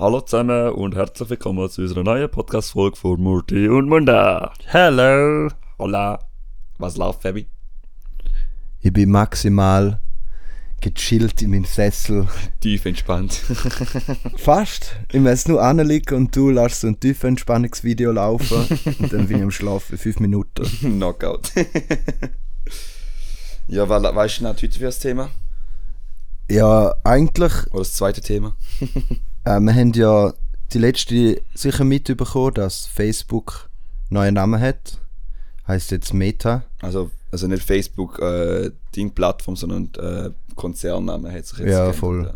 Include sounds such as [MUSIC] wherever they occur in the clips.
Hallo zusammen und herzlich willkommen zu unserer neuen Podcast-Folge von Murti und Munda. Hello! Hola. Was läuft, Fabi? Ich bin maximal gechillt in meinem Sessel. Tief entspannt. [LAUGHS] Fast. Ich muss nur anliegen und du lässt so ein tief Entspannungsvideo laufen [LAUGHS] und dann bin ich am Schlafen, fünf Minuten. [LAUGHS] Knockout. ja, weil, weißt du noch heute für das Thema? Ja, eigentlich, Oder das zweite Thema? Äh, wir haben ja die letzte sicher mitbekommen, dass Facebook neuen Namen hat. Heißt jetzt Meta. Also, also nicht Facebook, äh, Ding-Plattform, sondern äh, Konzernname hat sich jetzt Ja, geändert, voll.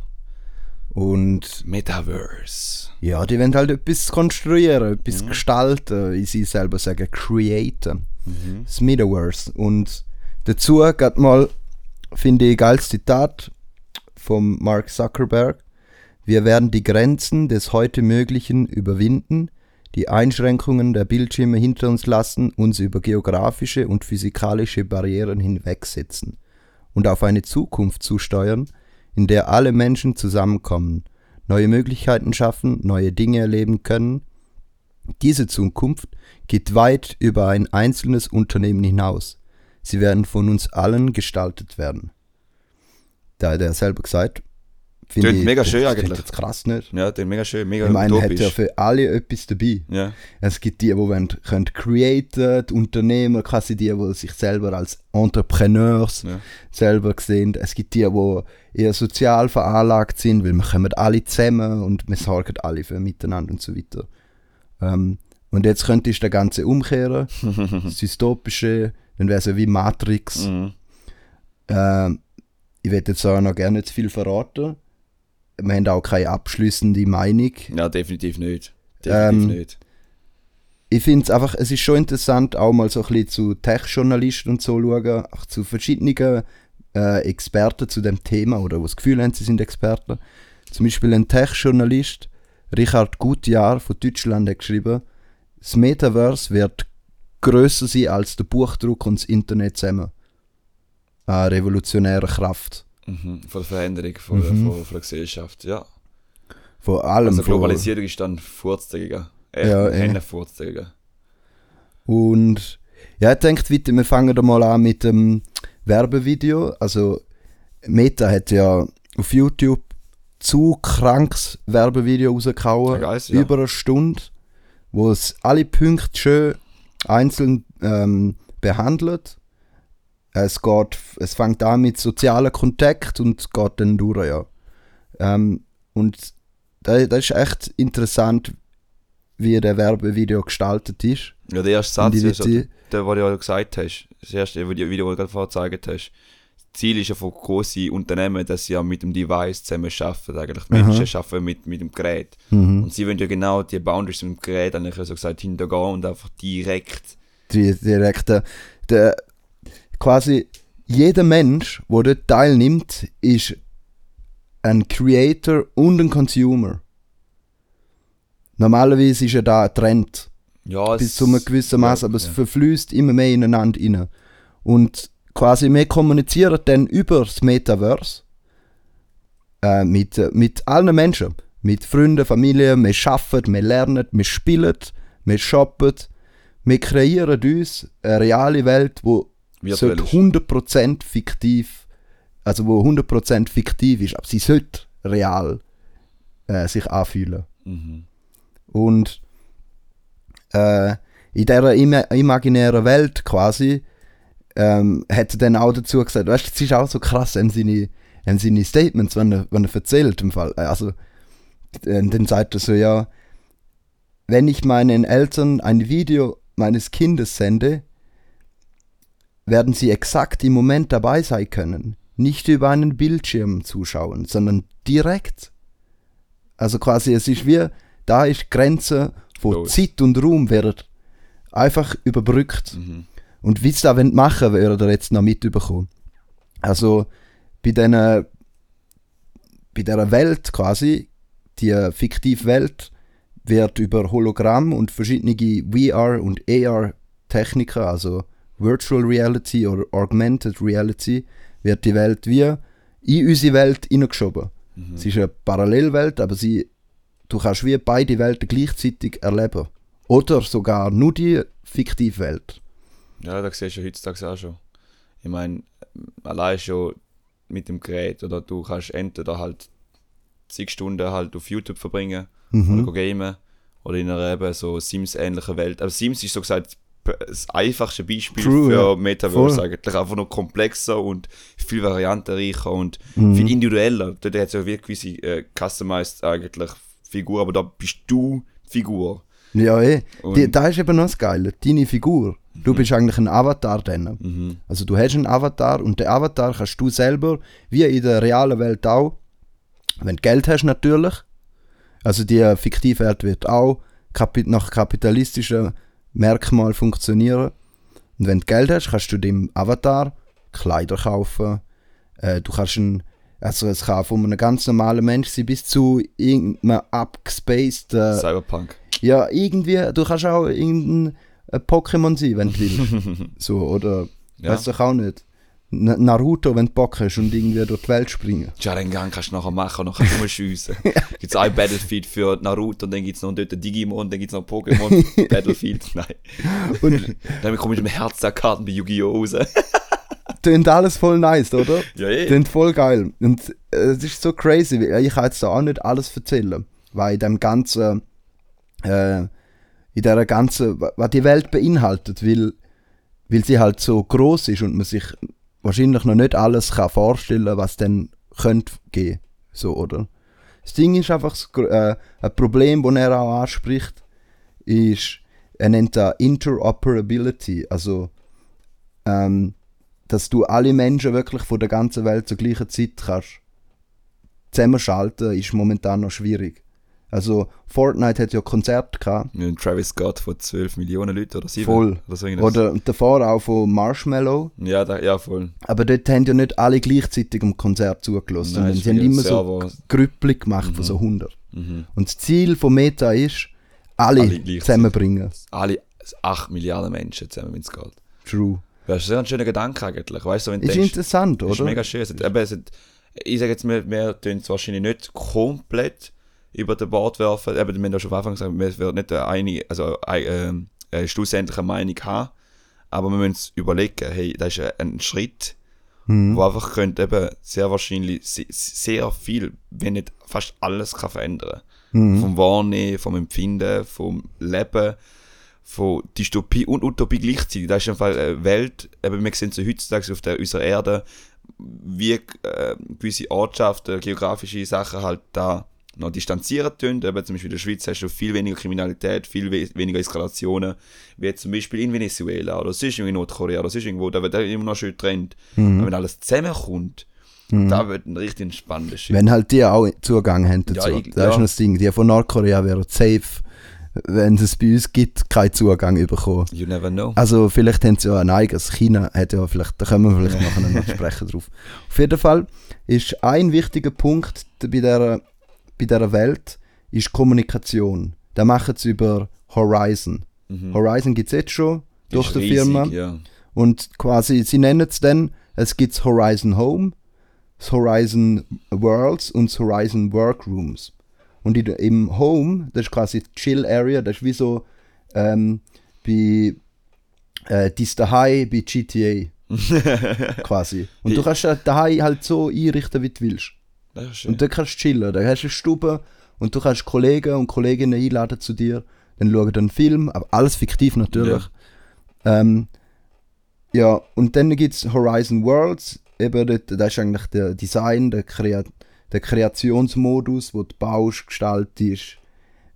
Und Metaverse. ja, die wollen halt etwas konstruieren, etwas Mhm. gestalten, wie sie selber sagen, createn. Mhm. das Metaverse. Und dazu geht mal, finde ich, ein geiles Zitat vom Mark Zuckerberg. Wir werden die Grenzen des heute Möglichen überwinden, die Einschränkungen der Bildschirme hinter uns lassen, uns über geografische und physikalische Barrieren hinwegsetzen und auf eine Zukunft zusteuern, in der alle Menschen zusammenkommen, neue Möglichkeiten schaffen, neue Dinge erleben können. Diese Zukunft geht weit über ein einzelnes Unternehmen hinaus. Sie werden von uns allen gestaltet werden. Da er selber gesagt. Finde Tönt mega das schön klingt eigentlich. jetzt krass nicht. Ja, der mega schön, mega Ich meine, er hat ja utopisch. für alle etwas dabei. Ja. Es gibt die, die wollen, können createn, die Unternehmer, quasi die, die sich selber als Entrepreneurs Ja. selber sehen. Es gibt die, die eher sozial veranlagt sind, weil wir kommen alle zusammen und wir sorgen alle für miteinander und so weiter. Ähm, und jetzt könnte ich das Ganze umkehren, [LAUGHS] das Dystopische, dann wäre es ja wie Matrix. Mhm. Ähm, ich werde jetzt auch noch gerne nicht zu viel verraten. Wir haben auch keine abschließende Meinung. ja, definitiv nicht. Definitiv Ähm, nicht. ich finde es einfach, es ist schon interessant, auch mal so ein bisschen zu Tech-Journalisten und so schauen, auch zu verschiedenen äh, Experten zu dem Thema oder die das Gefühl haben, sie sind Experten. Zum Beispiel ein Tech-Journalist, Richard Gutjahr von Deutschland, hat geschrieben, das Metaverse wird grösser sein als der Buchdruck und das Internet zusammen. Eine revolutionäre Kraft. Mhm. Von der Veränderung von, Mhm. der, von, von der Gesellschaft, ja. Vor allem Also Globalisierung ist dann Furzdäger. Echt, Ja, Furzdäger. Und ja, ich denke weiter, wir fangen da mal an mit dem Werbevideo. Also Meta hat ja auf YouTube zu krankes Werbevideo rausgehauen, Ja, ja. über eine Stunde, wo es alle Punkte schön einzeln ähm, behandelt. Es geht, es fängt an mit sozialen Kontakt und geht dann durch, ja. Ähm, und das, das ist echt interessant, wie der Werbevideo gestaltet ist. Ja, der erste Satz, ist ja, der, was du ja gesagt hast, das erste Video, das du gerade vorher gezeigt hast, das Ziel ist ja von großen Unternehmen, dass sie ja mit dem Device zusammen arbeiten. Eigentlich die Aha. Menschen arbeiten mit, mit dem Gerät. Mhm. Und sie wollen ja genau die Boundaries mit dem Gerät eigentlich so gesagt hintergehen und einfach direkt. die direkte, der, quasi jeder Mensch, der dort teilnimmt, ist ein Creator und ein Consumer. Normalerweise ist ja da ein Trend, Ja, bis zu einem gewissen Maß, ja, aber es ja. verfließt immer mehr ineinander rein. Und quasi wir kommunizieren dann über das Metaverse äh, mit, äh, mit allen Menschen. Mit Freunden, Familie, wir arbeiten, wir lernen, wir spielen, wir shoppen. Wir kreieren uns eine reale Welt, die Virtuell sollte ist. 100% fiktiv, also wo 100% fiktiv ist, aber sie sollte real äh, sich anfühlen. Mhm. Und äh, in dieser ima imaginären Welt quasi ähm, hat er dann auch dazu gesagt, weißt du, es ist auch so krass, wenn seine, wenn seine Statements, wenn er, wenn er erzählt im Fall, äh, also dann sagt er so, ja, wenn ich meinen Eltern ein Video meines Kindes sende, werden sie exakt im Moment dabei sein können. Nicht über einen Bildschirm zuschauen, sondern direkt. Also quasi, es ist wie, da ist Grenze von Los. Zeit und Raum wird einfach überbrückt. Mhm. Und wie das wollen machen wollen, ihr jetzt noch mitbekommen. Also bei diesen bei dieser Welt quasi, die fiktive Welt, wird über Hologramm und verschiedene VR- und AR-Techniken, also Virtual Reality oder Augmented Reality, wird die Welt wie in unsere Welt hineingeschoben. Mhm. Es ist eine Parallelwelt, aber sie du kannst wie beide Welten gleichzeitig erleben. Oder sogar nur die fiktive Welt. Ja, das siehst du heutzutage auch schon. Ich meine, allein schon mit dem Gerät oder du kannst entweder halt zig Stunden halt auf YouTube verbringen Mhm. oder gamen oder in einer eben so Sims-ähnlichen Welt. Aber Sims ist so gesagt das einfachste Beispiel True, für ja. Metaverse Voll. eigentlich. Einfach noch komplexer und viel variantenreicher und Mhm. viel individueller. Dort hat es ja wirklich gewisse äh, customized eigentlich Figur, aber da bist du die Figur. Ja, eh. Die, da ist eben noch das Geile. Deine Figur. Du Mhm. bist eigentlich ein Avatar dann. Mhm. Also du hast einen Avatar und den Avatar kannst du selber, wie in der realen Welt auch, wenn du Geld hast natürlich, also die fiktive Welt wird auch kapi nach kapitalistischen Merkmalen funktionieren. Und wenn du Geld hast, kannst du dem Avatar Kleider kaufen. Äh, du kannst ein, also es kann von einem ganz normalen Mensch sein bis zu irgendeinem abgespaced, äh, Cyberpunk. ja irgendwie, du kannst auch irgendein ein Pokémon sein, wenn du [LAUGHS] willst. so, oder Ja. Weißt du auch nicht. Na- Naruto, wenn du Bock hast und irgendwie durch die Welt springen. Sharingan kannst du nachher machen kannst du schiessen. [LAUGHS] Gibt es ein Battlefield für Naruto und dann gibt es noch dort Digimon, dann gibt es noch Pokémon [LAUGHS] Battlefield. Nein. Und Dann komme ich mit dem Herz der Karten bei Yu-Gi-Oh! raus. [LAUGHS] klingt alles voll nice, oder? ja, eh. Klingt voll geil. Und äh, es ist so crazy. weil Ich kann jetzt da auch nicht alles erzählen. Weil in dem ganzen, äh, in der ganzen, wa- was die Welt beinhaltet, weil, weil sie halt so groß ist und man sich wahrscheinlich noch nicht alles kann vorstellen, was dann könnte gehen. So, oder? Das Ding ist einfach, äh, ein Problem, das er auch anspricht, ist, er nennt das Interoperability. Also, ähm, dass du alle Menschen wirklich von der ganzen Welt zur gleichen Zeit kannst zusammenschalten, ist momentan noch schwierig. Also Fortnite hat ja Konzerte gehabt, Mit Travis Scott von 12 Millionen Leuten oder 7. Voll. Oder so oder davor auch von Marshmallow, Ja, da, ja, voll. aber dort haben ja nicht alle gleichzeitig am Konzert zugelassen, sondern ist sie haben immer so Server. Grüppli gemacht von so 100. Mhm. Und das Ziel von Meta ist, alle, Alle zusammenbringen. Alle 8 Milliarden Menschen zusammen, wenn es geht. True. Das ist ein schöner Gedanke eigentlich. Weißt du, wenn Ist denkst, interessant, Das ist oder? mega schön. Es hat, eben, es hat, ich sage jetzt, wir, wir tun es wahrscheinlich nicht komplett über den Bord werfen. Eben, wir haben ja schon am Anfang gesagt, wir werden nicht eine, also eine, ähm, eine schlussendliche Meinung haben. Aber wir müssen uns überlegen, hey, das ist ein Schritt, Mhm. wo einfach könnte eben sehr wahrscheinlich se- sehr viel, wenn nicht fast alles kann verändern. Mhm. Vom Wahrnehmen, vom Empfinden, vom Leben, von Dystopie und Utopie gleichzeitig. Das ist einfach eine Welt, eben wir sehen so heutzutage auf der, unserer Erde, wie äh, gewisse Ortschaften, geografische Sachen halt da noch distanzieren tun. Eben zum Beispiel in der Schweiz hast du viel weniger Kriminalität, viel we weniger Eskalationen, wie jetzt zum Beispiel in Venezuela oder sonst in Nordkorea oder sonst irgendwo, da wird immer noch schön getrennt. Mhm. Aber wenn alles zusammenkommt, da wird ein richtig spannendes Shit. Wenn halt die auch Zugang haben dazu. Ja, ich- das ist ja. noch das Ding. Die von Nordkorea wären safe, wenn es bei uns gibt, keinen Zugang bekommen. You never know. Also vielleicht haben sie ja ein eigenes. China hat ja vielleicht, da können wir vielleicht [LAUGHS] nachher noch sprechen drauf. Auf jeden Fall ist ein wichtiger Punkt bei dieser, bei dieser Welt ist Kommunikation. Da machen sie über Horizon. Mhm. Horizon gibt es jetzt schon durch Ist die riesig, Firma. Ja. Und quasi, sie nennen es dann, es gibt Horizon Home, das Horizon Worlds und das Horizon Workrooms. Und in, im Home, das ist quasi die Chill Area, das ist wie so ähm, bei äh, dies daheim bei GTA [LAUGHS] quasi. Und du kannst daheim halt so einrichten, wie du willst. Und dann kannst du chillen. Da hast du eine Stube und du kannst Kollegen und Kolleginnen einladen zu dir. Dann schauen einen Film, aber alles fiktiv natürlich. Ja, ähm, ja und dann gibt es Horizon Worlds. Eben dort, das ist eigentlich der Design, der, Krea der Kreationsmodus, wo du baust, gestaltest.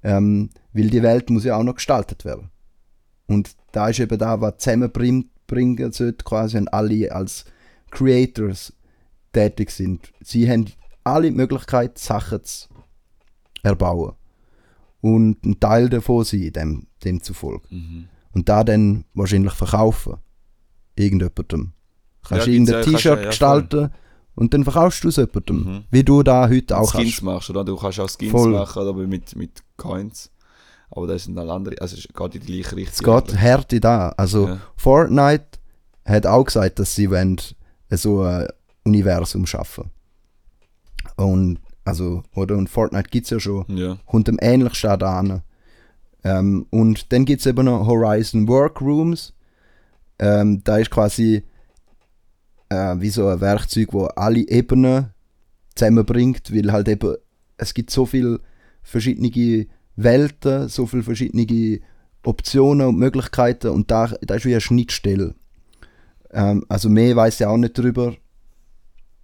Ähm, weil die Welt muss ja auch noch gestaltet werden. Und da ist eben da, was zusammenbringen bringen sollte, quasi, wenn alle als Creators tätig sind. Sie haben alle die Möglichkeit, Sachen zu erbauen. Und ein Teil davon sein, dem, demzufolge. Mhm. Und da dann wahrscheinlich verkaufen. Irgendjemandem. Kannst Ja, irgendein ja, T-Shirt ja, ja, gestalten und dann verkaufst du es jemandem. Mhm. Wie du da heute auch Skins kannst. machst, oder? Du kannst auch Skins Voll. machen, aber mit, mit Coins. Aber das sind dann andere, also es geht in die gleiche Es Richtung. geht Härte da. Also Ja. Fortnite hat auch gesagt, dass sie wollen so ein Universum schaffen. Und Also, oder? Und Fortnite gibt es ja schon. Ja. Kommt dem ähnlich stark an. Ähm, und dann gibt es eben noch Horizon Workrooms. Ähm, da ist quasi äh, wie so ein Werkzeug, wo alle Ebenen zusammenbringt, weil halt eben es gibt so viele verschiedene Welten, so viele verschiedene Optionen und Möglichkeiten und da, da ist wie eine Schnittstelle. Ähm, also mehr weiß ich auch nicht drüber.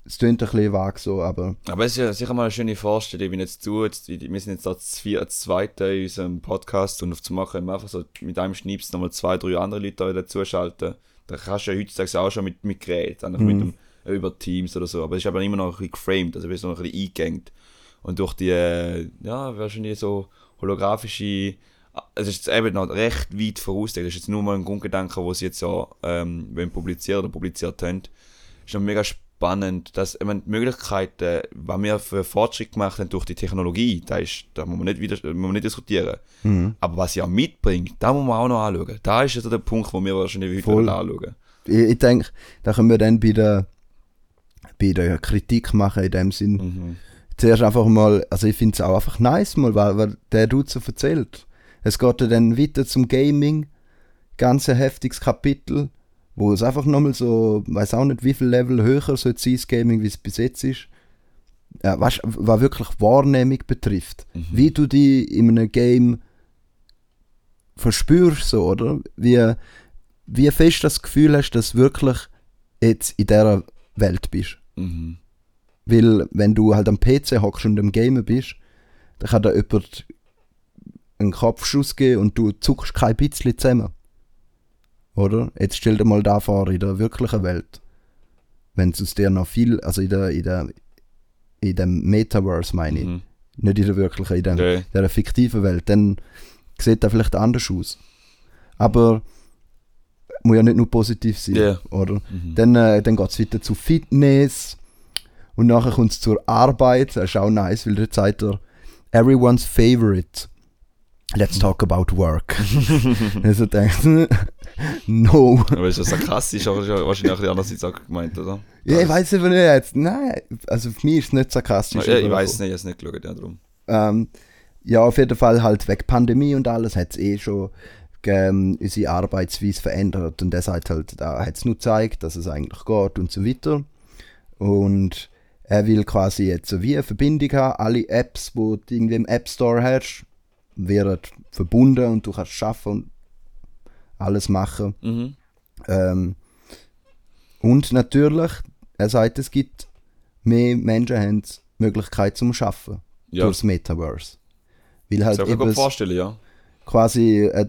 Es klingt ein bisschen vage so, aber Aber es ist ja sicher mal eine schöne Vorstellung, wenn jetzt du, jetzt, wir sind jetzt als vier, Zweite in unserem Podcast und auf zu machen, einfach so mit einem Schnips nochmal zwei, drei andere Leute dazuschalten. Da kannst du ja heutzutage auch schon mit, mit Gerät, einfach mit dem, äh, über Teams oder so. Aber es ist aber immer noch ein bisschen geframed, also bist noch ein bisschen eingängt. Und durch die, äh, ja, wahrscheinlich so holographische, es ist jetzt eben noch recht weit vorausgedacht. Das ist jetzt nur mal ein Grundgedanke, wo sie jetzt ja ähm, wenn publiziert oder publiziert haben. Ist noch mega spannend, dass ich meine, die Möglichkeiten, was wir für Fortschritt gemacht haben durch die Technologie, da, ist, da muss man nicht, wieder, muss man nicht diskutieren. Aber was sie auch mitbringt, da muss man auch noch anschauen. Da ist also der Punkt, wo wir wahrscheinlich Voll. anschauen. ich, ich denke, da können wir dann bei der, bei der Kritik machen in dem Sinn. Mhm. Zuerst einfach mal, also ich finde es auch einfach nice, mal, weil, weil der Dude so erzählt. Es geht dann weiter zum Gaming, ganz ein heftiges Kapitel, wo es einfach nochmal so, weiß auch nicht wie viel Level höher soll sein, das Gaming, wie es bis jetzt ist. Ja, weißt, was wirklich Wahrnehmung betrifft. Wie du die in einem Game verspürst, so, oder? Wie, wie fest das Gefühl hast, dass du wirklich jetzt in dieser Welt bist. Mhm. Weil, wenn du halt am PC hockst und am Gamen bist, dann kann da jemand einen Kopfschuss geben und du zuckst kein bisschen zusammen. Oder? Jetzt stell dir mal da vor, in der wirklichen Welt. Wenn es aus dir noch viel, also in der, in der, in dem Metaverse meine ich, Mhm. nicht in der wirklichen, in der, Okay. der fiktiven Welt, dann sieht das vielleicht anders aus. Aber muss ja nicht nur positiv sein, Ja. oder? Mhm. Dann, äh, dann geht es weiter zu Fitness und nachher kommt es zur Arbeit. Das ist auch nice, weil dort sagt er, everyone's favorite. Let's talk about work. [LAUGHS] also denkt, [LAUGHS] no. Aber ist das sarkastisch, aber ist ja wahrscheinlich auch die andere Seite gemeint, oder? Ja, ich weiß aber nicht jetzt. Nein, also für mich ist es nicht sarkastisch. Ja, ich weiß nicht, ich habe es nicht geschaut, ja, darum. Ähm, ja, auf jeden Fall halt wegen Pandemie und alles hat es eh schon ähm, unsere Arbeitsweise verändert und er sagt halt, da hat es nur gezeigt, dass es eigentlich geht und so weiter. Und er will quasi jetzt so wie eine Verbindung haben, alle Apps, wo du irgendwie im App Store hast, werden verbunden und du kannst schaffen und alles machen. Mhm. Ähm, und natürlich, er sagt, es gibt mehr Menschen haben die Möglichkeit zum Schaffen Ja, durchs Metaverse. Weil das halt kann ich vorstellen, ja. quasi, äh,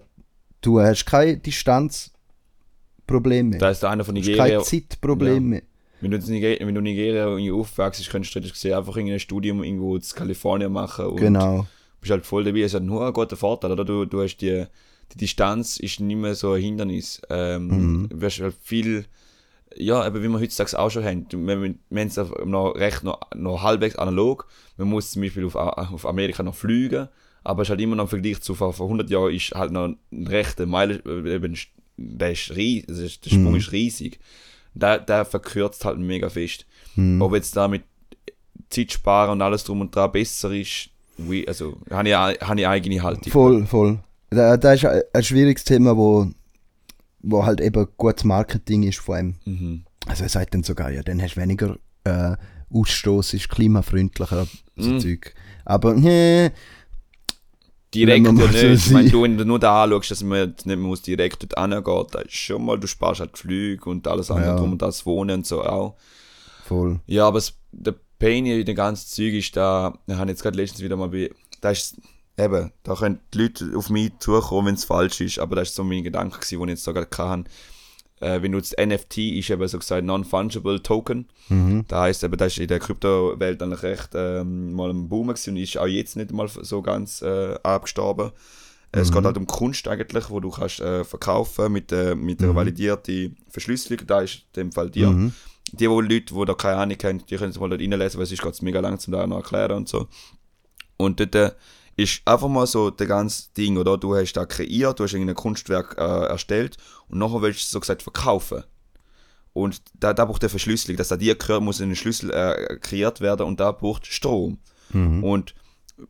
du hast kein Distanzproblem mehr. Da ist einer von du hast Nigeria. kein Zeitproblem mehr. Wenn du in Nigeria, wenn du in Nigeria irgendwie aufwachst, könntest du gesehen einfach irgendein Studium irgendwo in Kalifornien machen Genau. Bist halt voll dabei. Es hat nur einen guten Vorteil, oder? Du, du hast die, die Distanz ist nicht mehr so ein Hindernis. Ähm, Mhm. Du wirst halt viel, ja, aber wie wir heutzutage auch schon haben. Wir, wir, haben es noch recht noch, noch halbwegs analog. Man muss zum Beispiel auf, auf Amerika noch fliegen, aber es ist halt immer noch im Vergleich zu vor, vor 100 Jahren ist halt noch ein rechter Meile, äh, eben, der, ist ries, das ist, der Sprung Mhm. ist riesig. Der, der verkürzt halt mega fest. Mhm. Ob jetzt damit Zeit sparen und alles drum und dran besser ist, wie, also habe ich, habe ich eigene Haltung. Voll, voll. Da, da ist ein, schwieriges Thema, wo, wo halt eben gutes Marketing ist von ihm. Mhm. Also er sagt dann sogar, ja, dann hast du weniger äh, Ausstoß, ist klimafreundlicher, so Mhm. Zeug. Aber, [LAUGHS] nee, Direkt ja mal so nicht. Ich meine, du, wenn du nur da anschaust, dass man nicht muss direkt dort hingehen, da ist schon mal, du sparst halt Flüge und alles andere Ja. drum und das Wohnen und so auch. voll. Ja, aber es, der Pain in dem ganzen Zeug ist da, ich habe jetzt gerade letztens wieder mal bei, da ist eben, da können die Leute auf mich zukommen, wenn es falsch ist, aber das ist so mein Gedanke gewesen, den ich jetzt so gerade hatte. Äh, wenn du jetzt NFT ist eben so gesagt Non-Fungible Token, Mhm. da heißt eben, das ist in der Kryptowelt eigentlich recht ähm, mal ein Boom gewesen und ist auch jetzt nicht mal so ganz äh, abgestorben. Äh, Es geht halt um Kunst eigentlich, wo du kannst äh, verkaufen mit, äh, mit einer validierten Verschlüsselung. Da ist in dem Fall dir. Mhm. Die wo Leute, die da keine Ahnung haben, die können es mal dort reinlesen, weil es ist ganz mega lang zum da noch erklären und so. Und dort äh, ist einfach mal so das ganze Ding, oder? Du hast da kreiert, du hast irgendein Kunstwerk äh, erstellt und nachher willst du es so gesagt verkaufen. Und da, da braucht eine Verschlüsselung, dass da dir gehört, muss ein Schlüssel äh, kreiert werden und da braucht Strom. Mhm. Und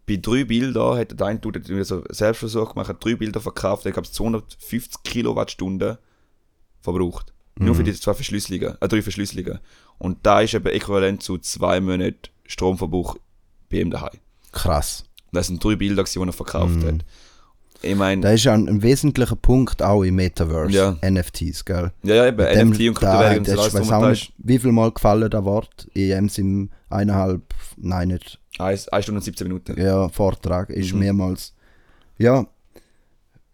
bei drei Bildern hat der eine Dude so Selbstversuch gemacht, hat drei Bilder verkauft, ich glaube 250 Kilowattstunden verbraucht. Nur für diese zwei Verschlüsselungen, äh, drei Verschlüsselungen. Und da ist eben äquivalent zu zwei Monaten Stromverbrauch bei ihm daheim. Krass. Das sind drei Bilder, die er verkauft hat. Ich meine, Das ist ja ein, ein wesentlicher Punkt auch im Metaverse. Ja. NFTs, gell? ja, ja, eben, Dem- NFT und da- Kryptowährungen das ist, auch dran. nicht, wie viel Mal gefallen das Wort in einem eineinhalb, nein, nicht, Eins- eine Stunde und 17 Minuten. ja, Vortrag, ist Mhm. mehrmals, ja,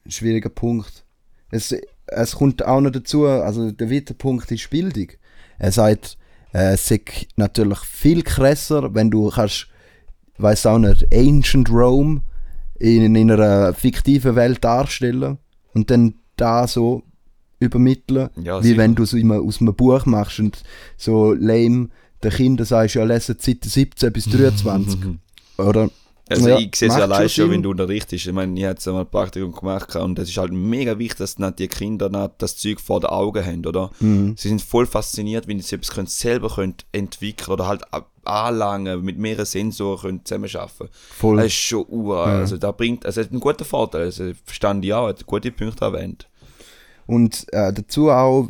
schwieriger Punkt. Es, es kommt auch noch dazu, also der dritte Punkt ist Bildung. Er sagt, äh, es ist natürlich viel krasser, wenn du kannst, weiß auch nicht, Ancient Rome in, in einer fiktiven Welt darstellen und dann da so übermitteln, Ja, wie wenn du es immer aus einem Buch machst und so lame den Kindern sagst, ja, lesen Seite 17 bis 23. [LAUGHS] Oder? Also Ja, ich sehe es macht allein schon Sinn. wenn du unterrichtest. Ich meine, ich habe jetzt einmal ein Praktikum gemacht und es ist halt mega wichtig, dass die Kinder das Zeug vor den Augen haben, oder? Mhm. Sie sind voll fasziniert, wenn sie etwas können, selber können entwickeln oder halt anlangen, mit mehreren Sensoren können zusammenarbeiten Voll. Das ist schon ur. Also da bringt, also es hat einen guten Vorteil. Also verstand ich auch, hat gute Punkte erwähnt. Und äh, dazu auch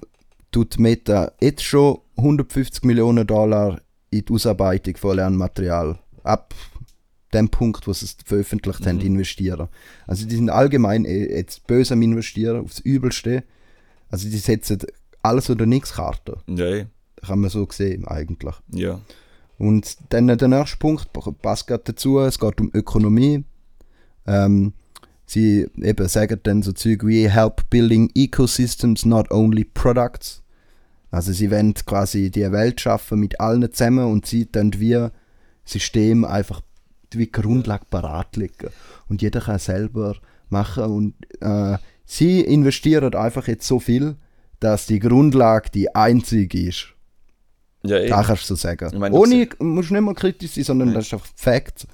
tut Meta jetzt schon 150 Millionen Dollar in die Ausarbeitung von Lernmaterial ab dem Punkt, wo sie es veröffentlicht haben, investieren. Also die sind allgemein eh jetzt böse am Investieren, aufs Übelste. Also die setzen alles oder nichts Karten. Ja, Kann man so sehen eigentlich. ja. Und dann der nächste Punkt passt gerade dazu, es geht um Ökonomie. Ähm, sie eben sagen dann so Zeug wie help building ecosystems, not only products. Also sie wollen quasi die Welt schaffen mit allen zusammen und sie dann wie System einfach wie Grundlage parat legen. Und jeder kann selber machen und äh, sie investieren einfach jetzt so viel, dass die Grundlage die einzige ist. ja eben. Da kannst du so sagen. Ich meine, du Ohne, musst nicht mal kritisch sein, sondern das ist einfach Fact.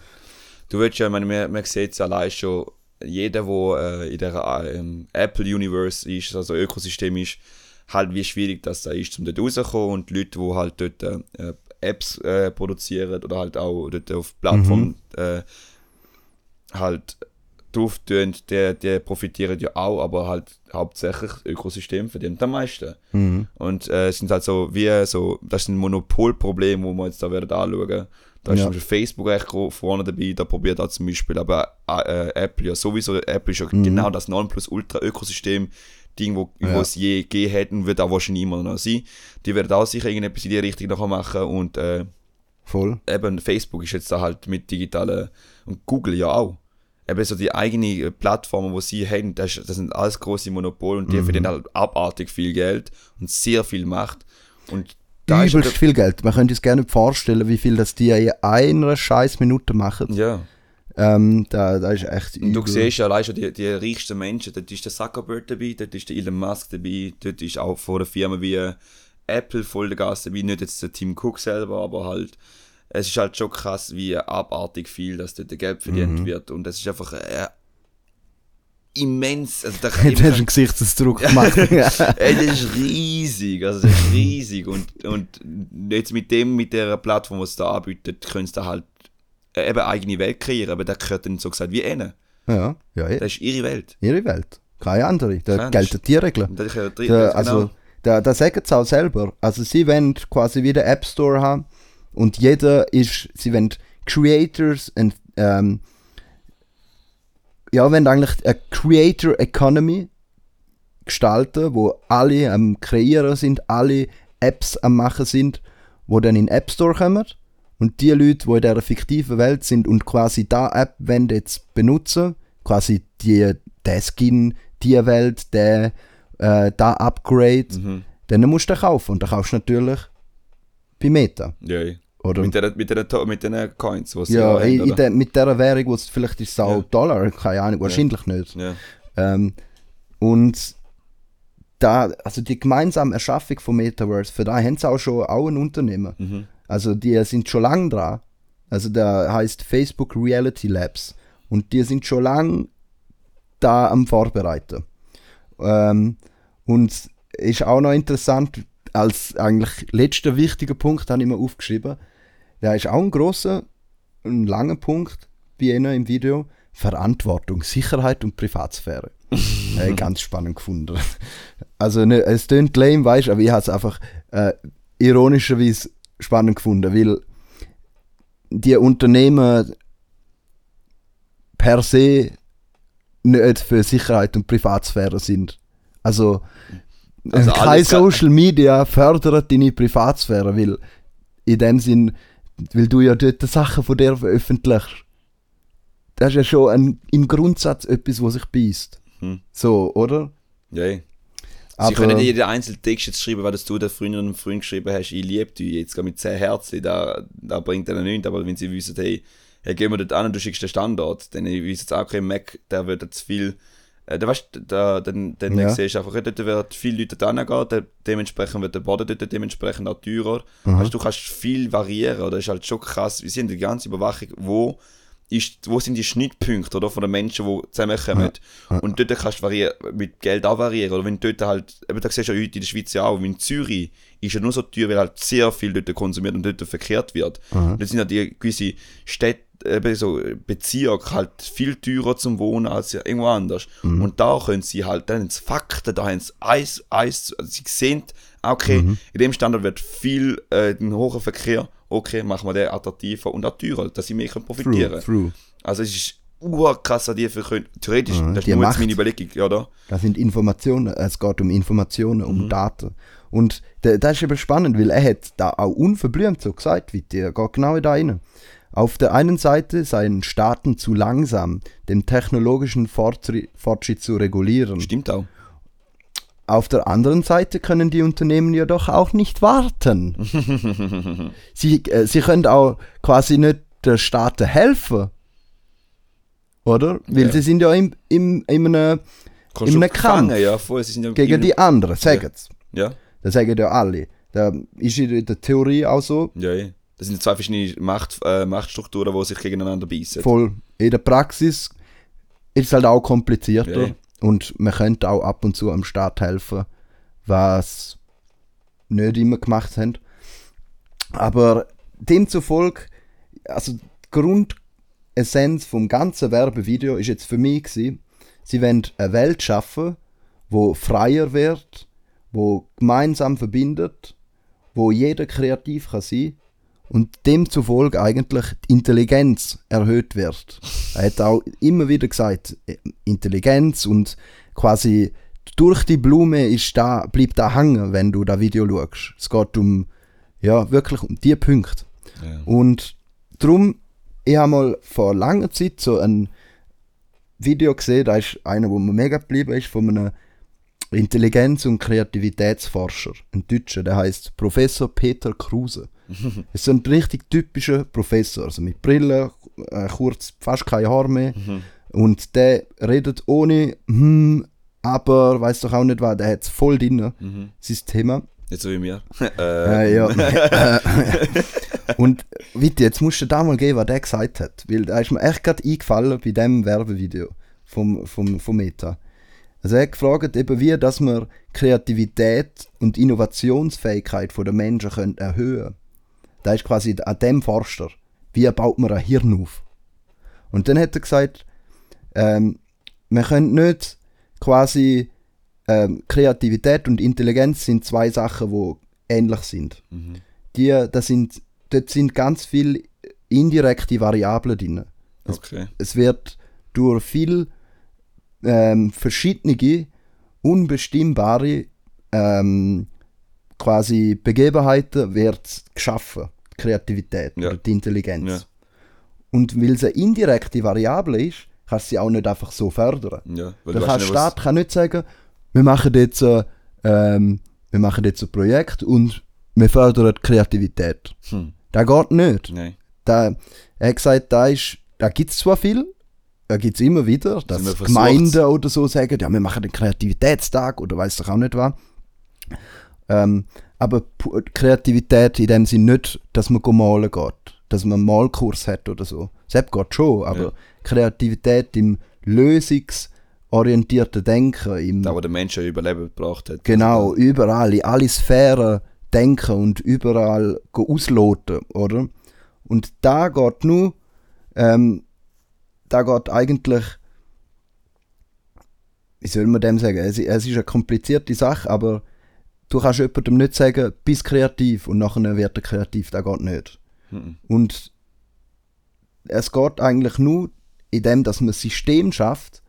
Du willst ja, ich meine, man, man sieht es allein schon, jeder, der äh, in der ähm, Apple Universe ist, also Ökosystem ist, halt wie schwierig das da ist, um dort rauszukommen und die Leute, die halt dort äh, Apps äh, produzieren oder halt auch dort auf Plattformen äh, halt drauf tun, die, die profitieren ja auch, aber halt hauptsächlich das Ökosystem verdient am meisten. Mhm. Und äh, es sind halt so, wie so, das ist ein Monopolproblem, wo wir jetzt da werden anschauen. Da ist Ja. zum Beispiel Facebook echt vorne dabei, da probiert auch zum Beispiel, aber äh, Apple ja sowieso, Apple ist ja genau das Nonplusultra-Ökosystem, Ding, wo, Ja. es je gegeben hat und wird auch wahrscheinlich immer noch sein. Die werden auch sicher irgendetwas in die Richtung noch machen und äh, Voll. eben Facebook ist jetzt da halt mit digitalen und Google ja auch. Eben so die eigenen Plattformen, wo sie haben, das, das sind alles große Monopole und die Mhm. verdienen halt abartig viel Geld und sehr viel Macht. Und da Übelst viel Geld. Man könnte sich gerne vorstellen, wie viel das die in einer scheiß Minute machen. ja. Ähm, da, da ist echt Und du übel. siehst ja allein schon die, die reichsten Menschen, dort ist der Zuckerberg dabei, dort ist der Elon Musk dabei, dort ist auch von der Firma wie Apple voll der Gas dabei, nicht jetzt der Tim Cook selber, aber halt, es ist halt schon krass, wie abartig viel, dass dort Geld verdient Mhm. wird und es ist einfach äh, immens, also da [LAUGHS] Du hast einen Gesichtsausdruck [LAUGHS] gemacht. Ey, das ist riesig, also das ist riesig und, und jetzt mit dem, mit der Plattform, die sie da anbietet, können sie da halt eben eigene Welt kreieren, aber das gehört dann so gesagt wie ihnen. ja, ja. Das ist ihre Welt. ihre Welt. Keine andere. Da gelten die Regeln. Da, also, genau. da, da sagen sie auch selber. Also sie wollen quasi wieder App Store haben und jeder ist, sie wollen Creators und ähm, ja, wollen eigentlich eine Creator Economy gestalten, wo alle am Kreieren sind, alle Apps am Machen sind, wo dann in den App Store kommen und die Leute, die in dieser fiktiven Welt sind und quasi da App jetzt benutzen, quasi die, der Skin, die Welt, der äh, da Upgrade, Mhm. dann musst du den kaufen. Und den kaufst du natürlich bei Meta. Ja, ja. Oder? Mit den mit To- mit den Coins, die sie ja, haben, oder? der, mit dieser Währung, es vielleicht ist auch Ja. Dollar, keine Ahnung, wahrscheinlich nicht. Ja. Ähm, und da, also die gemeinsame Erschaffung von Metaverse, für da haben sie auch schon auch ein Unternehmen. Mhm. Also die sind schon lange dran. Also der heißt Facebook Reality Labs. Und die sind schon lange da am Vorbereiten. Ähm, und ist auch noch interessant, als eigentlich letzter wichtiger Punkt habe ich mir aufgeschrieben, da ist auch ein grosser ein langer Punkt bei ihnen im Video. Verantwortung, Sicherheit und Privatsphäre. [LAUGHS] äh, ganz spannend gefunden. Also ne, es klingt lame, weißt aber ich habe es einfach äh, ironischerweise spannend gefunden, weil die Unternehmen per se nicht für Sicherheit und Privatsphäre sind. Also, Also kein Social Media fördert deine Privatsphäre, weil in dem Sinn, weil du ja dort Sachen von dir veröffentlichst. Das ist ja schon ein, im Grundsatz etwas, was sich beißt. Hm. So, oder? Ja, ja. Aber- Sie können jeden einzelnen Text jetzt schreiben, was du der Freundin und Freund geschrieben hast, ich liebe dich jetzt mit 10 Herzen, da, da bringt ihnen nichts, aber wenn sie wissen, hey, hey gehen wir dort an und du schickst den Standort, dann wissen sie auch, okay, Mac, der wird jetzt viel, äh, da weißt, da, dann, dann Ja. siehst du einfach, dort wird viele Leute dort hingehen, de, dementsprechend wird der Boden dort dementsprechend auch teurer, Mhm. weißt, du kannst viel variieren, oder? das ist halt schon krass, wir sind die ganze Überwachung, wo ist, wo sind die Schnittpunkte oder, von den Menschen, die zusammenkommen. Und dort kannst du variieren, mit Geld auch variieren. Oder wenn dort halt, eben, da siehst du ja heute in der Schweiz ja auch, in Zürich ist ja nur so teuer, weil halt sehr viel dort konsumiert und dort verkehrt wird. Und das sind ja die gewisse Städte, eben so Bezirke halt viel teurer zum Wohnen als ja irgendwo anders. Und da können sie halt, dann sie Fakten, da haben sie Eis, Eis, also sie sehen, okay, in dem Standort wird viel, äh, ein hoher Verkehr, okay, machen wir den attraktiver und auch teurer, dass sie mehr können profitieren true. also es ist urkrass, was die für können. Theoretisch, Ja, das ist nur jetzt Macht. meine Überlegung, oder? Das sind Informationen, es geht um Informationen, Mhm. um Daten. Und da- das ist eben spannend, weil er hat da auch unverblümt so gesagt, wie der geht genau da rein. Auf der einen Seite seien Staaten zu langsam, den technologischen Fortschritt zu regulieren. Stimmt auch. Auf der anderen Seite können die Unternehmen ja doch auch nicht warten. [LAUGHS] sie, äh, sie können auch quasi nicht der Staaten helfen. Oder? Weil Ja. sie sind ja im, im, in einem, In einem Kampf. ja, voll, ja gegen die anderen, sagen sie. Ja, Das sagen ja alle. Da ist in der Theorie auch so, ja, ja. Das sind zwei verschiedene Macht, äh, Machtstrukturen, die sich gegeneinander beißen. voll. In der Praxis ist es halt auch komplizierter. Ja. Und man könnte auch ab und zu am Staat helfen, was nicht immer gemacht haben. Aber demzufolge, also die Grundessenz vom ganzen Werbevideo ist jetzt für mich gewesen, sie wollen eine Welt schaffen, wo freier wird, wo gemeinsam verbindet, wo jeder kreativ kann sein und demzufolge eigentlich die Intelligenz erhöht wird. Er hat auch immer wieder gesagt, Intelligenz und quasi durch die Blume ist da, bleibt da hängen, wenn du das Video schaust. Es geht um, ja, wirklich um die Punkte. Ja. Und darum, ich habe mal vor langer Zeit so ein Video gesehen, da ist einer, wo mir mega geblieben ist, von einem Intelligenz- und Kreativitätsforscher, ein Deutscher, der heißt Professor Peter Kruse. Ist so ein richtig typischer Professor, also mit Brille, äh, kurz, fast keine Haare mehr. Und der redet ohne hm, aber, weiß doch auch nicht was, der hat es voll drin, Mhm. sein Thema. Nicht so wie mir. [LAUGHS] Äh, äh, ja. [LAUGHS] Und Witte, jetzt musst du da mal gehen, was der gesagt hat. Weil da ist mir echt gerade eingefallen bei dem Werbevideo vom, vom, vom Meta. Also er hat gefragt, eben wie, dass man Kreativität und Innovationsfähigkeit der Menschen können erhöhen Da ist quasi an dem Forscher. Wie baut man ein Hirn auf? Und dann hat er gesagt, ähm, man könnte nicht quasi ähm, Kreativität und Intelligenz sind zwei Sachen, die ähnlich sind. Mhm. Die, das sind, dort sind ganz viele indirekte Variablen drin. Okay. Es wird durch viel ähm, verschiedene, unbestimmbare ähm, quasi Begebenheiten wird geschaffen, Kreativität Ja. oder die Intelligenz. Ja. Und weil es eine indirekte Variable ist, kannst du sie auch nicht einfach so fördern. Ja, Der Staat kann nicht sagen, wir machen jetzt, äh, ähm, wir machen jetzt ein Projekt und wir fördern die Kreativität. Hm. Das geht nicht. Nein. Da, er hat gesagt, da, ist, da gibt es zwar viel, da gibt es immer wieder, dass. Gemeinden oder so sagen, ja, wir machen den Kreativitätstag oder weiß doch auch nicht was. Ähm, aber Kreativität in dem Sinn nicht, dass man malen geht, dass man einen Malkurs hat oder so. Das geht schon, aber Ja. Kreativität im lösungsorientierten Denken, im Da, wo der Mensch ja Überleben gebracht hat. Genau, Also überall, in alle Sphären denken und überall ausloten, oder? Und da geht nur Ähm, da geht eigentlich, wie soll man dem sagen, es, es ist eine komplizierte Sache, aber du kannst jemandem nicht sagen, bist kreativ und nachher wird er kreativ, das geht nicht. Mhm. Und es geht eigentlich nur in dem, dass man ein System schafft,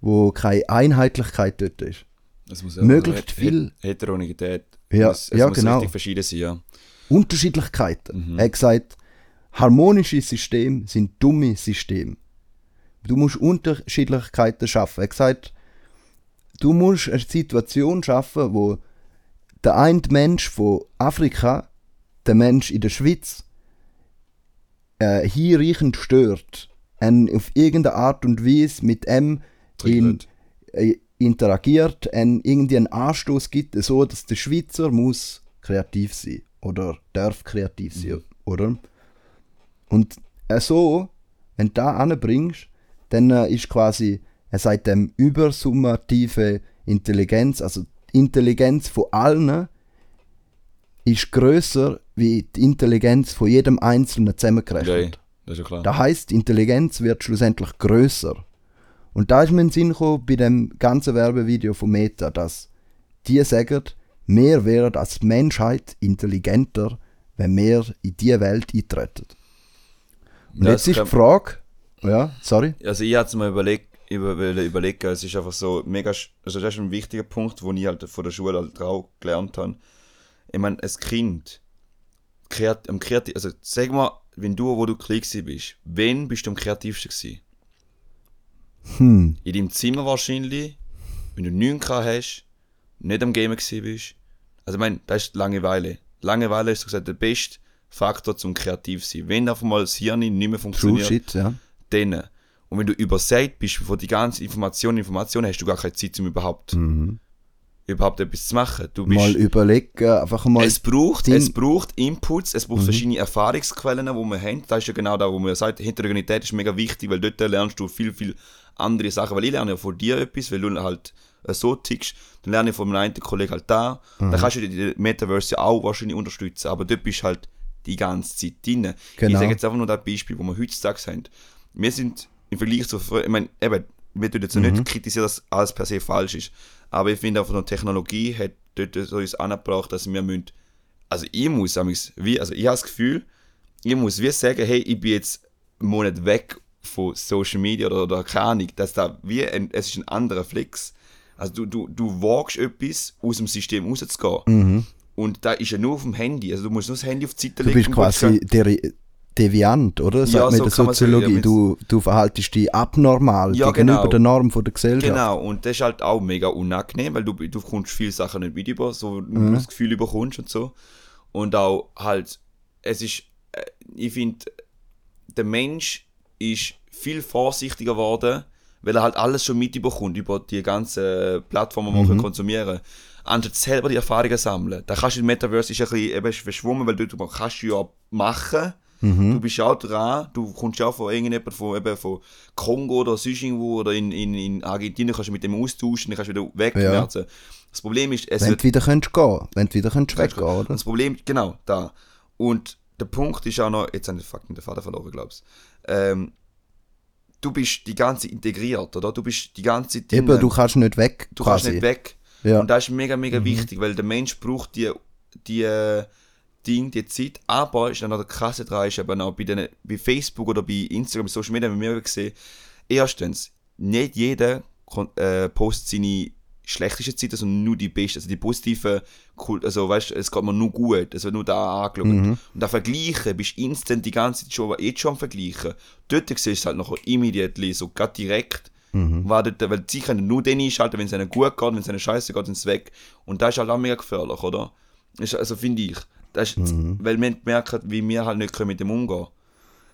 wo keine Einheitlichkeit dort ist. Es muss Möglichst viel- Heterogenität. Ja, es, es ja, muss genau. richtig verschieden sein, ja. Unterschiedlichkeiten. Mhm. Er hat gesagt, harmonische Systeme sind dumme Systeme. Du musst Unterschiedlichkeiten schaffen. Er hat gesagt, du musst eine Situation schaffen, wo der eine Mensch von Afrika, der Mensch in der Schweiz, äh, hinreichend stört, und auf irgendeine Art und Weise mit ihm in, äh, interagiert, en irgendwie einen Anstoß gibt, so dass der Schweizer muss kreativ sein oder darf kreativ sein, oder? Und äh, so, wenn du da anbringst, dann äh, ist quasi, er sagt dem übersummative Intelligenz, also die Intelligenz von allen ist größer wie die Intelligenz von jedem Einzelnen zusammengerechnet. Okay, das ist ja klar. Das heißt, die Intelligenz wird schlussendlich größer. Und da ist mir in den Sinn gekommen bei dem ganzen Werbevideo von Meta, dass die sagen, wir wären als Menschheit intelligenter, wenn wir in diese Welt eintreten. Und Ja, jetzt ist die Frage, ja, sorry, Also ich hatte mir überlegt, über, überlegen, es ist einfach so mega, also das ist ein wichtiger Punkt, den ich halt von der Schule halt auch gelernt habe. Ich meine, ein Kind, kreat, am kreativ, also sag mal, wenn du, wo du klein bist, wann bist du am kreativsten gewesen? hm, In deinem Zimmer wahrscheinlich, wenn du 9 gehabt hast, nicht am Gamen gewesen bist. Also ich meine, das ist Langeweile. Langeweile ist so gesagt der beste Faktor zum kreativ sein. Wenn auf einmal das Hirn nicht mehr true funktioniert, shit, ja. dann. Und wenn du übersät bist von die ganzen Informationen, Informationen, hast du gar keine Zeit, um überhaupt, überhaupt etwas zu machen. Du bist, Mhm. Mal überlegen, einfach mal, es braucht, Sinn- es braucht Inputs, es braucht Mhm. verschiedene Erfahrungsquellen, die wir haben. Das ist ja genau da, wo man sagt, Heterogenität ist mega wichtig, weil dort lernst du viel, viel andere Sachen. Weil ich lerne ja von dir etwas, weil du halt so tickst. Dann lerne ich von meinem einen Kollegen halt da. Mhm. Dann kannst du die Metaverse ja auch wahrscheinlich unterstützen, aber dort bist du halt die ganze Zeit drin. Ich Genau. sage jetzt einfach nur das Beispiel, wo wir heutzutage haben. Wir sind im Vergleich zu früher, ich meine, eben, wir tun jetzt Mhm. nicht kritisieren, dass alles per se falsch ist. Aber ich finde einfach, die Technologie hat dort so uns angebracht, dass wir müssen, also ich muss, wie, also ich habe das Gefühl, ich muss wie sagen, hey, ich bin jetzt einen Monat weg von Social Media oder, oder keine Ahnung, dass da wie ein, es ist ein anderer Flex. Also du, du, du wagst etwas, aus dem System rauszugehen. Und da ist ja nur auf dem Handy. Also du musst nur das Handy auf die Seite Mhm. du legen. bist quasi deri- deviant, oder? Sagt Ja, man in so der Soziologie. du, du verhaltest dich abnormal Ja, gegenüber genau. der Norm von der Gesellschaft. Genau, und das ist halt auch mega unangenehm, weil du, du kommst viele Sachen nicht mit über, so du das Gefühl überkommst und so. Und auch halt, es ist, äh, ich finde, der Mensch ist viel vorsichtiger geworden, weil er halt alles schon mitbekommt über die ganzen Plattformen, die man konsumieren kann. Anstatt selber die Erfahrungen sammeln. Da kannst du im Metaverse ist ein bisschen eben verschwommen, weil du du kannst ja machen. Du bist ja auch dran, du kommst ja auch von irgendjemandem von, eben von Kongo oder sonst irgendwo oder in, in, in Argentinien kannst du mit dem austauschen, dann kannst du wieder wegmerzen. Das Problem ist, es Wenn wird du wieder könntest gehen, wenn du wieder könntest weggehen, oder? das Problem, genau, da. Und der Punkt ist auch noch, jetzt habe ich fucking den Vater verloren, glaubst ähm, du bist die ganze integriert, oder? Du bist die ganze Zeit Eben, du kannst nicht weg, Du quasi. kannst nicht weg. Ja. Mhm. Und das ist mega, mega wichtig, weil der Mensch braucht die, die äh, Ding, die Zeit. Aber ist dann noch der krasse dran, ist eben auch bei, den, bei Facebook oder bei Instagram, bei Social Media, haben wir gesehen, erstens, nicht jeder äh, postet seine schlechteste Zeit, sondern nur die beste, also die positive, Kult- also weißt du, es geht mir nur gut, es wird nur da angeschaut. Mhm. Und da vergleichen, bist instant die ganze Zeit schon, jetzt schon am vergleichen. Dort siehst du es halt noch immediately, so grad direkt, Mhm. war dort, weil sie können nur den einschalten, wenn es ihnen gut geht, wenn es ihnen scheiße geht, sind sie weg. Und das ist halt auch mega gefährlich, oder? Ist, also finde ich. Das ist, Mhm. Weil wir merken, wie wir halt nicht können mit dem umgehen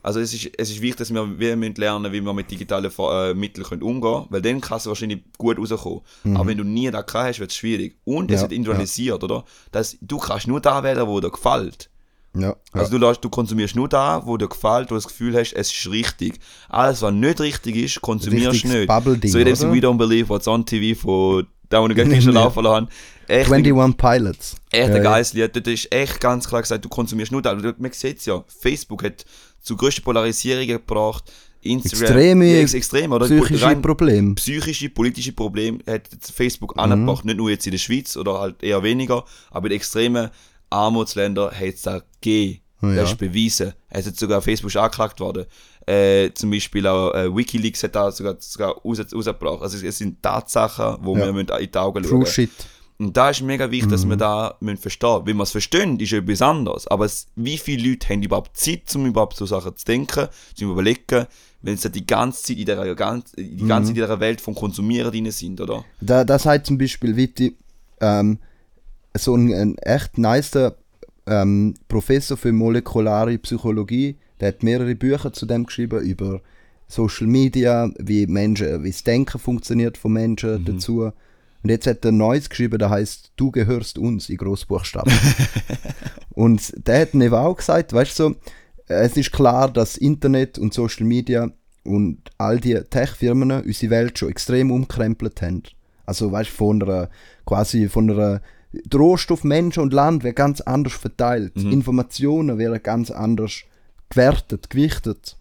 Also es ist, es ist wichtig, dass wir, wir müssen lernen, wie wir mit digitalen äh, Mitteln können umgehen können, weil dann kann es wahrscheinlich gut rauskommen. Aber wenn du nie da gehabt hast, wird es schwierig. Und es Mhm. Ja, wird individualisiert, oder? Das, du kannst nur da wählen, wo dir gefällt. Ja. Also du, lässt, du konsumierst nur da, wo dir gefällt, wo du das Gefühl hast, es ist richtig. Alles, was nicht richtig ist, konsumierst du nicht. So in dem Sinne? We Don't Believe What's on TV von da, wo ich gestern schon laufen lassen. Echt, 21 Pilots. echt Ja, ein geiles Lied. Dort ist echt ganz klar gesagt, du konsumierst nur da. Du- Man sieht es ja. Facebook hat zu größten Polarisierungen gebracht. Instagram, Extreme ja, ex extrem, oder? Psychische Probleme. psychische, politische Probleme hat Facebook Mhm. angebracht, nicht nur jetzt in der Schweiz oder halt eher weniger, aber in extremen Armutsländern hat es da gegeben. Ja. Das ist bewiesen. Es hat sogar Facebook angeklagt worden. Äh, zum Beispiel auch äh, Wikileaks hat da sogar, sogar raus, rausgebracht. Also es sind Tatsachen, wo Ja. wir müssen in die Augen schauen shit. Und da ist mega wichtig, dass wir Mhm. da müssen verstehen Wenn wir es verstehen, ist ja etwas anderes. Aber es, wie viele Leute haben überhaupt Zeit, um überhaupt so Sachen zu denken, zu überlegen, wenn sie die ganze Zeit in dieser, ganz, die Mhm. ganze Zeit in dieser Welt vom Konsumieren drin sind, oder? Da, das hat zum Beispiel Witti, ähm, so ein, ein echt nicer ähm, Professor für molekulare Psychologie, der hat mehrere Bücher zu dem geschrieben über Social Media, wie Menschen, wie das Denken funktioniert von Menschen dazu. Und jetzt hat er ein neues geschrieben, der heißt Du gehörst uns in Großbuchstaben. [LAUGHS] und der hat eben auch gesagt, weißt du, so, es ist klar, dass Internet und Social Media und all die Tech-Firmen unsere Welt schon extrem umkrempelt haben. Also weißt von einer, quasi von einer, der Rohstoff Mensch und Land wird ganz anders verteilt. Informationen werden ganz anders gewertet, gewichtet.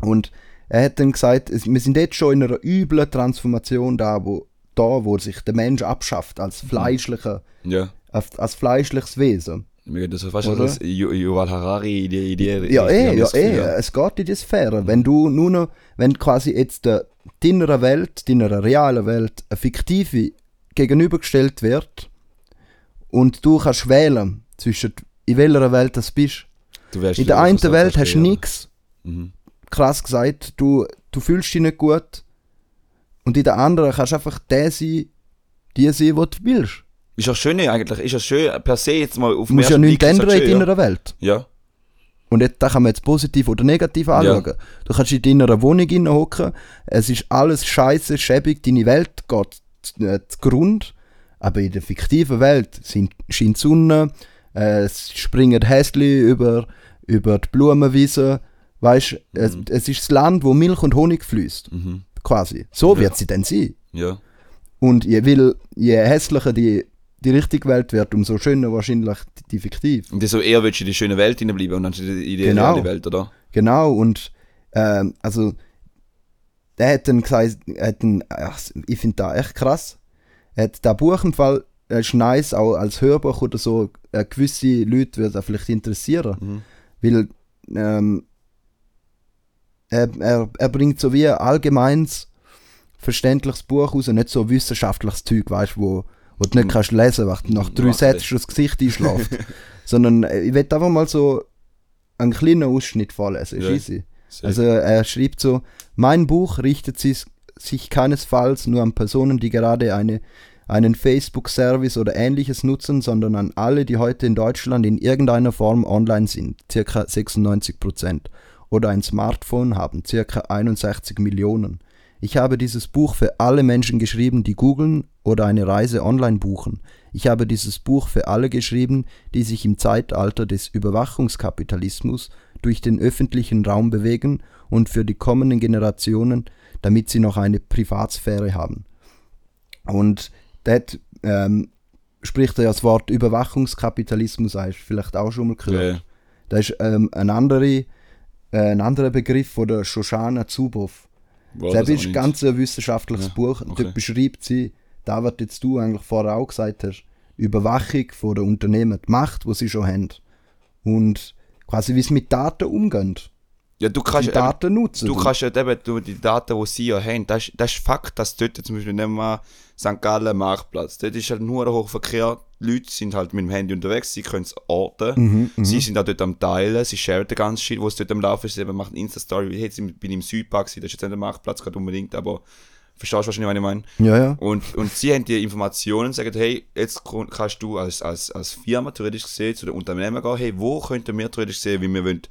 Und er hat dann gesagt, es, wir sind jetzt schon in einer üblen Transformation da, wo, da, wo sich der Mensch abschafft als fleischlicher, Ja. als, als fleischliches Wesen. Das so fast Ju- Yuval Harari Idee. Idee Ja, eh, ja, das eh, es geht in die Sphäre. Wenn du nur noch, wenn quasi jetzt der, deiner Welt, deiner realen Welt, eine fiktive gegenübergestellt wird und du kannst wählen zwischen in welcher Welt das bist. In der einen Welt hast du nichts, Mhm. krass gesagt, du, du fühlst dich nicht gut und in der anderen kannst du einfach der sein, die sein, die du willst. Ist ja schön eigentlich, ist ja schön per se jetzt mal auf Du musst ja nichts ändern in deiner Welt. ja. ja. Und jetzt, da kann man jetzt positiv oder negativ anschauen. Du kannst in deiner Wohnung hocken, es ist alles scheiße, schäbig, deine Welt geht äh, zu Grund, aber in der fiktiven Welt sind, scheint die Sonne, es springen Häsli über, über die Blumenwiese, weißt, es, es ist das Land, wo Milch und Honig fließt, Mhm. quasi. So Ja. wird sie dann sein. Ja. Und je, will, je hässlicher die, die richtige Welt wird, umso schöner wahrscheinlich die, die fiktiv. Und so eher willst du in die schöne Welt hineinbleiben und dann in die Genau. reale Welt, oder? Genau, und ähm, also der hat dann gesagt, hat dann, ach, ich finde das echt krass. Er hat das Buch im Fall, äh, ist nice, auch als Hörbuch oder so, äh, gewisse Leute würde vielleicht interessieren. Mhm. Weil ähm, er, er, er bringt so wie ein allgemeins verständliches Buch raus, nicht so wissenschaftliches Zeug, weißt du, wo, wo du nicht kannst lesen, weil du nach drei Sätzen schon das Gesicht einschläft. [LAUGHS] Sondern äh, ich will einfach mal so einen kleinen Ausschnitt vorlesen, ist Ja. easy. Sehr Also er schreibt so, mein Buch richtet sich, sich keinesfalls nur an Personen, die gerade eine, einen Facebook-Service oder ähnliches nutzen, sondern an alle, die heute in Deutschland in irgendeiner Form online sind, circa 96%, oder ein Smartphone haben, circa 61 Millionen. Ich habe dieses Buch für alle Menschen geschrieben, die googeln oder eine Reise online buchen. Ich habe dieses Buch für alle geschrieben, die sich im Zeitalter des Überwachungskapitalismus durch den öffentlichen Raum bewegen und für die kommenden Generationen, damit sie noch eine Privatsphäre haben. Und dort ähm, spricht er ja das Wort Überwachungskapitalismus, du vielleicht auch schon mal gehört. Ja. Das ist ähm, ein, andere, äh, ein anderer Begriff von der Shoshana Zuboff. War das ist ein ganz ein wissenschaftliches Ja, Buch. okay. Dort beschreibt sie, da was jetzt du eigentlich vorher auch gesagt hast, Überwachung von der Unternehmen, die Macht, die sie schon haben. Und quasi wie sie mit Daten umgehen. Ja, du Die kannst, eben, Daten nutzen. du kannst ja eben du, die Daten, die sie ja haben, das, ist- das ist Fakt, dass dort zum Beispiel nehmen wir St. Gallen Marktplatz, dort ist halt nur der Hochverkehr, die Leute sind halt mit dem Handy unterwegs, sie können es orten, Mhm, mhm. sie sind auch dort am Teilen, sie sharen den ganzen Shit, wo es dort am Laufen ist, eben macht eine Insta-Story, wie jetzt bin ich im Südpark, das ist jetzt nicht der Marktplatz gerade unbedingt, aber verstehst du wahrscheinlich, was ich meine? Ja, ja. Und, und sie haben die Informationen sagen, hey, jetzt kannst du als, als, als Firma theoretisch gesehen zu den Unternehmen gehen, hey, wo könnten wir theoretisch sehen, wie wir wollen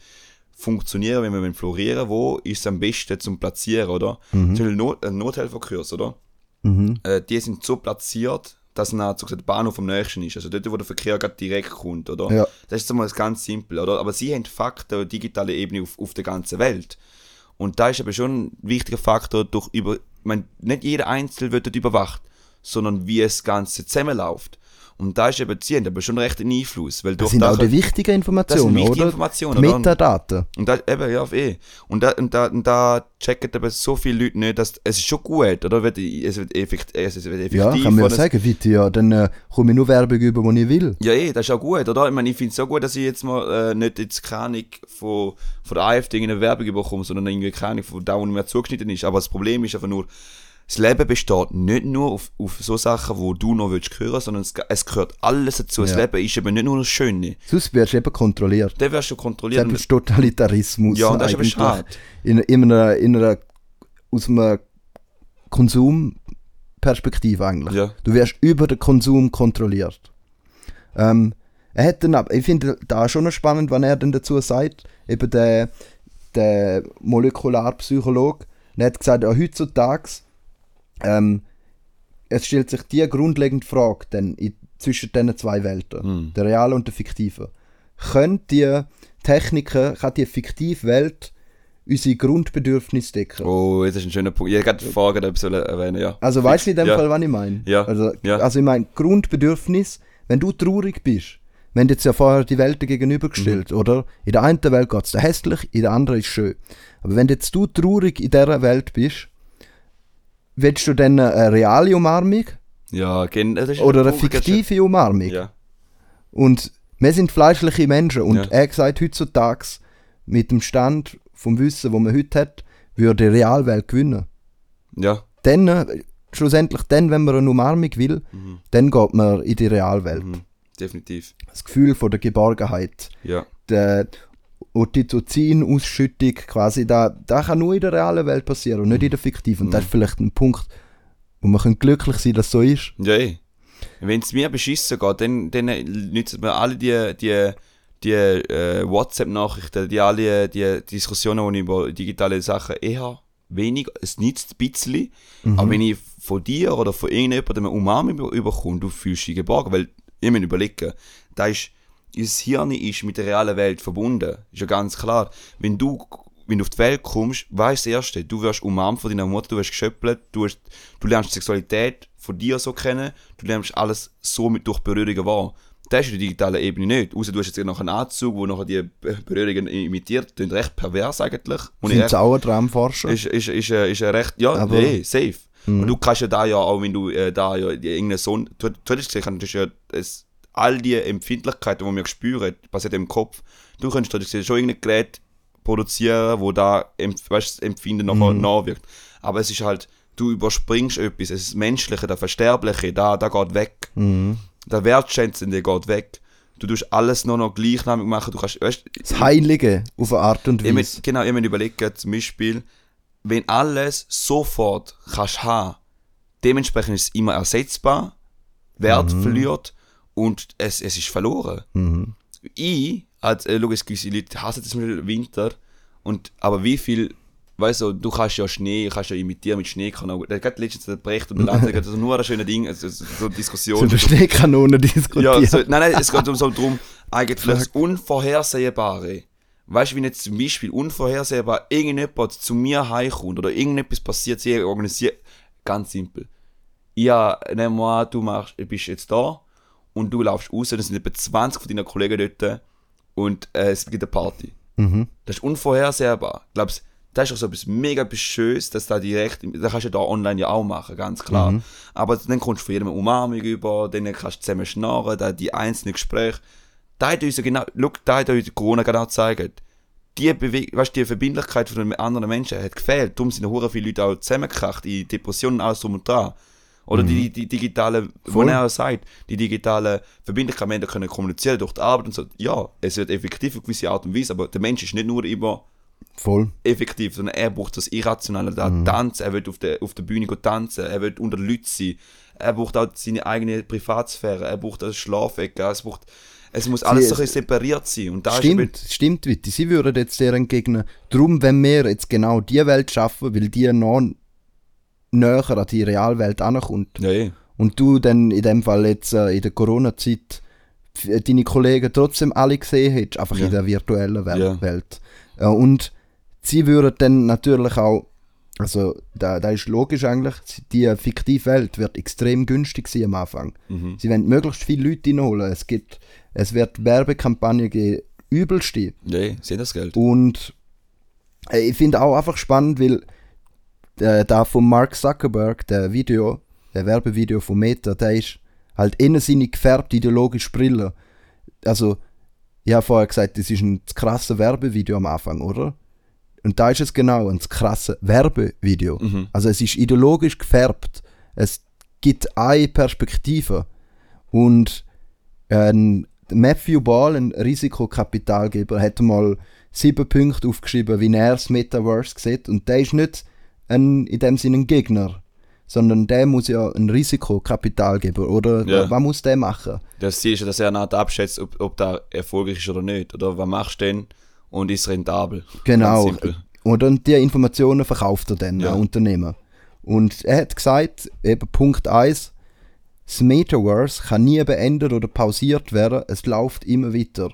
funktionieren, wie wir florieren, wo ist es am besten zum Platzieren, oder? Zum Beispiel Not, ein Nothelferkurs, oder? Mhm. Äh, die sind so platziert, dass nah so gesagt, der Bahnhof am nächsten ist, also dort, wo der Verkehr gerade direkt kommt, oder? Ja. Das ist so mal ganz simpel, oder? Aber sie haben Fakten, eine digitale Ebene auf, auf der ganzen Welt. Und da ist aber schon ein wichtiger Faktor, durch über, ich meine, nicht jeder Einzelne wird dort überwacht, sondern wie das Ganze zusammenläuft. Und da ist eben, sie haben aber schon recht einen Einfluss. Weil Das sind auch das- die wichtigen das Informationen, wichtige oder? Informationen, Die? Metadaten. Und da, eben, ja, eh. Und da, und da, und da checken eben so viele Leute nicht, dass es ist schon gut, oder? Es wird effektiv, es wird effektiv Ja, kann man ja sagen, bitte, ja, dann äh, komme ich nur Werbung über, die ich will. Ja, eh, das ist auch gut, oder? Ich meine, ich finde es so gut, dass ich jetzt mal äh, nicht jetzt keine von, von der AfD eine Werbung bekomme, sondern irgendwie keine von da, wo mir zugeschnitten ist. Aber das Problem ist einfach nur, das Leben besteht nicht nur auf, auf so Sachen, wo du noch willst hören, sondern es, es gehört alles dazu. Das Ja. Leben ist eben nicht nur das Schöne. Sonst wirst du eben kontrolliert. Dann wirst du kontrolliert. Selbst Totalitarismus. Ja, und das ist eigentlich. schade. In, in, einer, in einer, aus einer Konsumperspektive eigentlich. Ja. Du wirst über den Konsum kontrolliert. Ähm, er hat dann, ich finde da schon spannend, was er dann dazu sagt, eben der, der Molekularpsychologe, er hat gesagt, ja, heutzutage, ähm, es stellt sich die grundlegende Frage dann in, zwischen diesen zwei Welten, Hm. der realen und der fiktiven. Können die Techniken, kann die fiktive Welt unsere Grundbedürfnisse decken? Oh, das ist ein schöner Punkt. Ich hätte vorher etwas erwähnen, ja. Also weißt du in dem Ja. Fall, was ich meine? Ja. Also, Ja. also ich meine, Grundbedürfnis, wenn du traurig bist, wir haben jetzt ja vorher die Welten gegenübergestellt, Mhm. oder? In der einen Welt geht es hässlich, in der anderen ist schön. Aber wenn jetzt du traurig in dieser Welt bist, willst du dann eine reale Umarmung Ja, gen- das ist oder der eine fiktive Umarmung? Ja. Und wir sind fleischliche Menschen und Ja. er sagt heutzutage, mit dem Stand vom Wissen, wo man heute hat, würde die Realwelt gewinnen. Ja. Dann, äh, schlussendlich, dann, wenn man eine Umarmung will, Mhm. dann geht man in die Realwelt. Mhm. Definitiv. Das Gefühl von der Geborgenheit, Ja. der Oxytocin-Ausschüttung quasi, da, da kann nur in der realen Welt passieren und nicht in der fiktiven. Und das ist vielleicht ein Punkt, wo man können glücklich sein dass es so ist. Ja, eh. Wenn es mir beschissen geht, dann, dann nützen wir alle die, die, die äh, WhatsApp-Nachrichten, die alle die Diskussionen die ich über digitale Sachen eher wenig, es nützt ein bisschen. Aber wenn ich von dir oder von irgendjemandem eine Umarmung überkomme, du fühlst dich geborgen, weil ich muss überlegen, da ist, unser Hirn ist mit der realen Welt verbunden. Ist ja ganz klar. Wenn du, wenn du auf die Welt kommst, weißt du das Erste, du wirst umarmt von deiner Mutter, du wirst geschöppelt, du, hast, du lernst die Sexualität von dir so kennen, du lernst alles so mit durch Berührungen wahr. Das ist in der digitalen Ebene nicht. Außer du hast jetzt noch einen Anzug, wo nachher die Berührungen imitiert, das ist recht pervers eigentlich. Und Ich finde es auch ein Traumforscher. ist, ist, ist, äh, ist ein recht, ja, Aber- nee, safe. Und du kannst ja da ja, auch wenn du äh, da ja irgendeinen Sohn, du, du hättest gesehen, das ist ja, es, all die Empfindlichkeiten, die wir spüren, passiert im Kopf. Du könntest gesehen, schon irgendein Gerät produzieren, wo da weißt, das Empfinden nachher nachwirkt. Aber es ist halt, du überspringst etwas, es ist das Menschliche, das Versterbliche, da, da geht weg. Mhm. Der Wertschätzende geht weg. Du tust alles nur noch gleichnamig machen, du kannst, weißt, Das Heilige auf eine Art und ich mein, Weise. genau, ich mein überlegen, zum Beispiel, wenn alles sofort kannst haben, dementsprechend ist es immer ersetzbar, Wert verliert und es, es ist verloren. Mhm. Ich, als, äh, es gewisse Leute hassen zum Beispiel Winter, und, aber wie viel, weißt du, du kannst ja Schnee, kannst ja imitieren mit Schneekanonen. Der hat letztens der Brecht und der Lanz, das ist nur ein schönes Ding, also, so so eine So Diskussion. eine Schneekanone diskutieren. Ja, so, nein, nein, es geht um so drum, eigentlich das Unvorhersehbare. Weißt du, wenn jetzt zum Beispiel unvorhersehbar irgendjemand zu mir heimkommt oder irgendetwas passiert, sie organisiert, ganz simpel. Ja, nehmen wir an, du machst, du bist jetzt da und du laufst raus, dann sind etwa 20 von deinen Kollegen dort und äh, es gibt eine Party. Mhm. Das ist unvorhersehbar. Glaubst das ist auch so etwas mega etwas Schönes, dass da direkt, das kannst du da online ja auch machen, ganz klar. Aber dann kommst du von jedem eine Umarmung über, dann kannst du zusammen schnarren, da die einzelnen Gespräche. Da hat uns genau, schau, da hat uns Corona genau gezeigt. Die, Bewe weißt, die Verbindlichkeit von anderen Menschen hat gefehlt. Darum sind hure viele Leute auch zusammengekracht, in Depressionen, alles drum und dran. Oder die, die digitale, wo Voll. er auch sagt, die digitale Verbindlichkeit, wir können kommunizieren durch die Arbeit und so. Ja, es wird effektiv auf gewisse Art und Weise, aber der Mensch ist nicht nur immer Voll. effektiv, sondern er braucht das Irrationale, da tanzen, er will auf der, auf der Bühne tanzen, er will unter Leuten sein, er braucht auch seine eigene Privatsphäre, er braucht das Schlafecke, es braucht, es muss alles so ein bisschen separiert sein und da ist Stimmt, stimmt, Witti. Sie würden jetzt sehr entgegnen. Drum, wenn wir jetzt genau die Welt schaffen, weil die noch näher an die Realwelt ankommt ja, eh. und du dann in dem Fall jetzt äh, in der Corona-Zeit äh, deine Kollegen trotzdem alle gesehen hättest, einfach Ja. in der virtuellen Wel Ja. Welt. Äh, und sie würden dann natürlich auch Also, da, da ist logisch eigentlich, die fiktive Welt wird extrem günstig sein am Anfang. Mhm. Sie wollen möglichst viele Leute reinholen. Es, gibt, es wird Werbekampagnen geben, übelste. Ja, sie haben das Geld. Und äh, ich finde auch einfach spannend, weil äh, da von Mark Zuckerberg, der Video, der Werbevideo von Meta, der ist halt innen seine gefärbte ideologische Brille. Also, ich habe vorher gesagt, das ist ein krasses Werbevideo am Anfang, oder? Und da ist es genau ein krasses Werbevideo. Mhm. Also es ist ideologisch gefärbt. Es gibt eine Perspektive. Und ein Matthew Ball, ein Risikokapitalgeber, hat mal sieben Punkte aufgeschrieben, wie er das Metaverse sieht. Und der ist nicht ein, in dem Sinne ein Gegner, sondern der muss ja ein Risikokapitalgeber, oder? Ja. Was muss der machen? Das Ziel ist ja, dass er nicht abschätzt, ob, ob da erfolgreich ist oder nicht. Oder was machst du denn und ist rentabel. Genau. Und die Informationen verkauft er dann Ja. an Unternehmen. Und er hat gesagt, eben Punkt 1, das Metaverse kann nie beendet oder pausiert werden, es läuft immer weiter.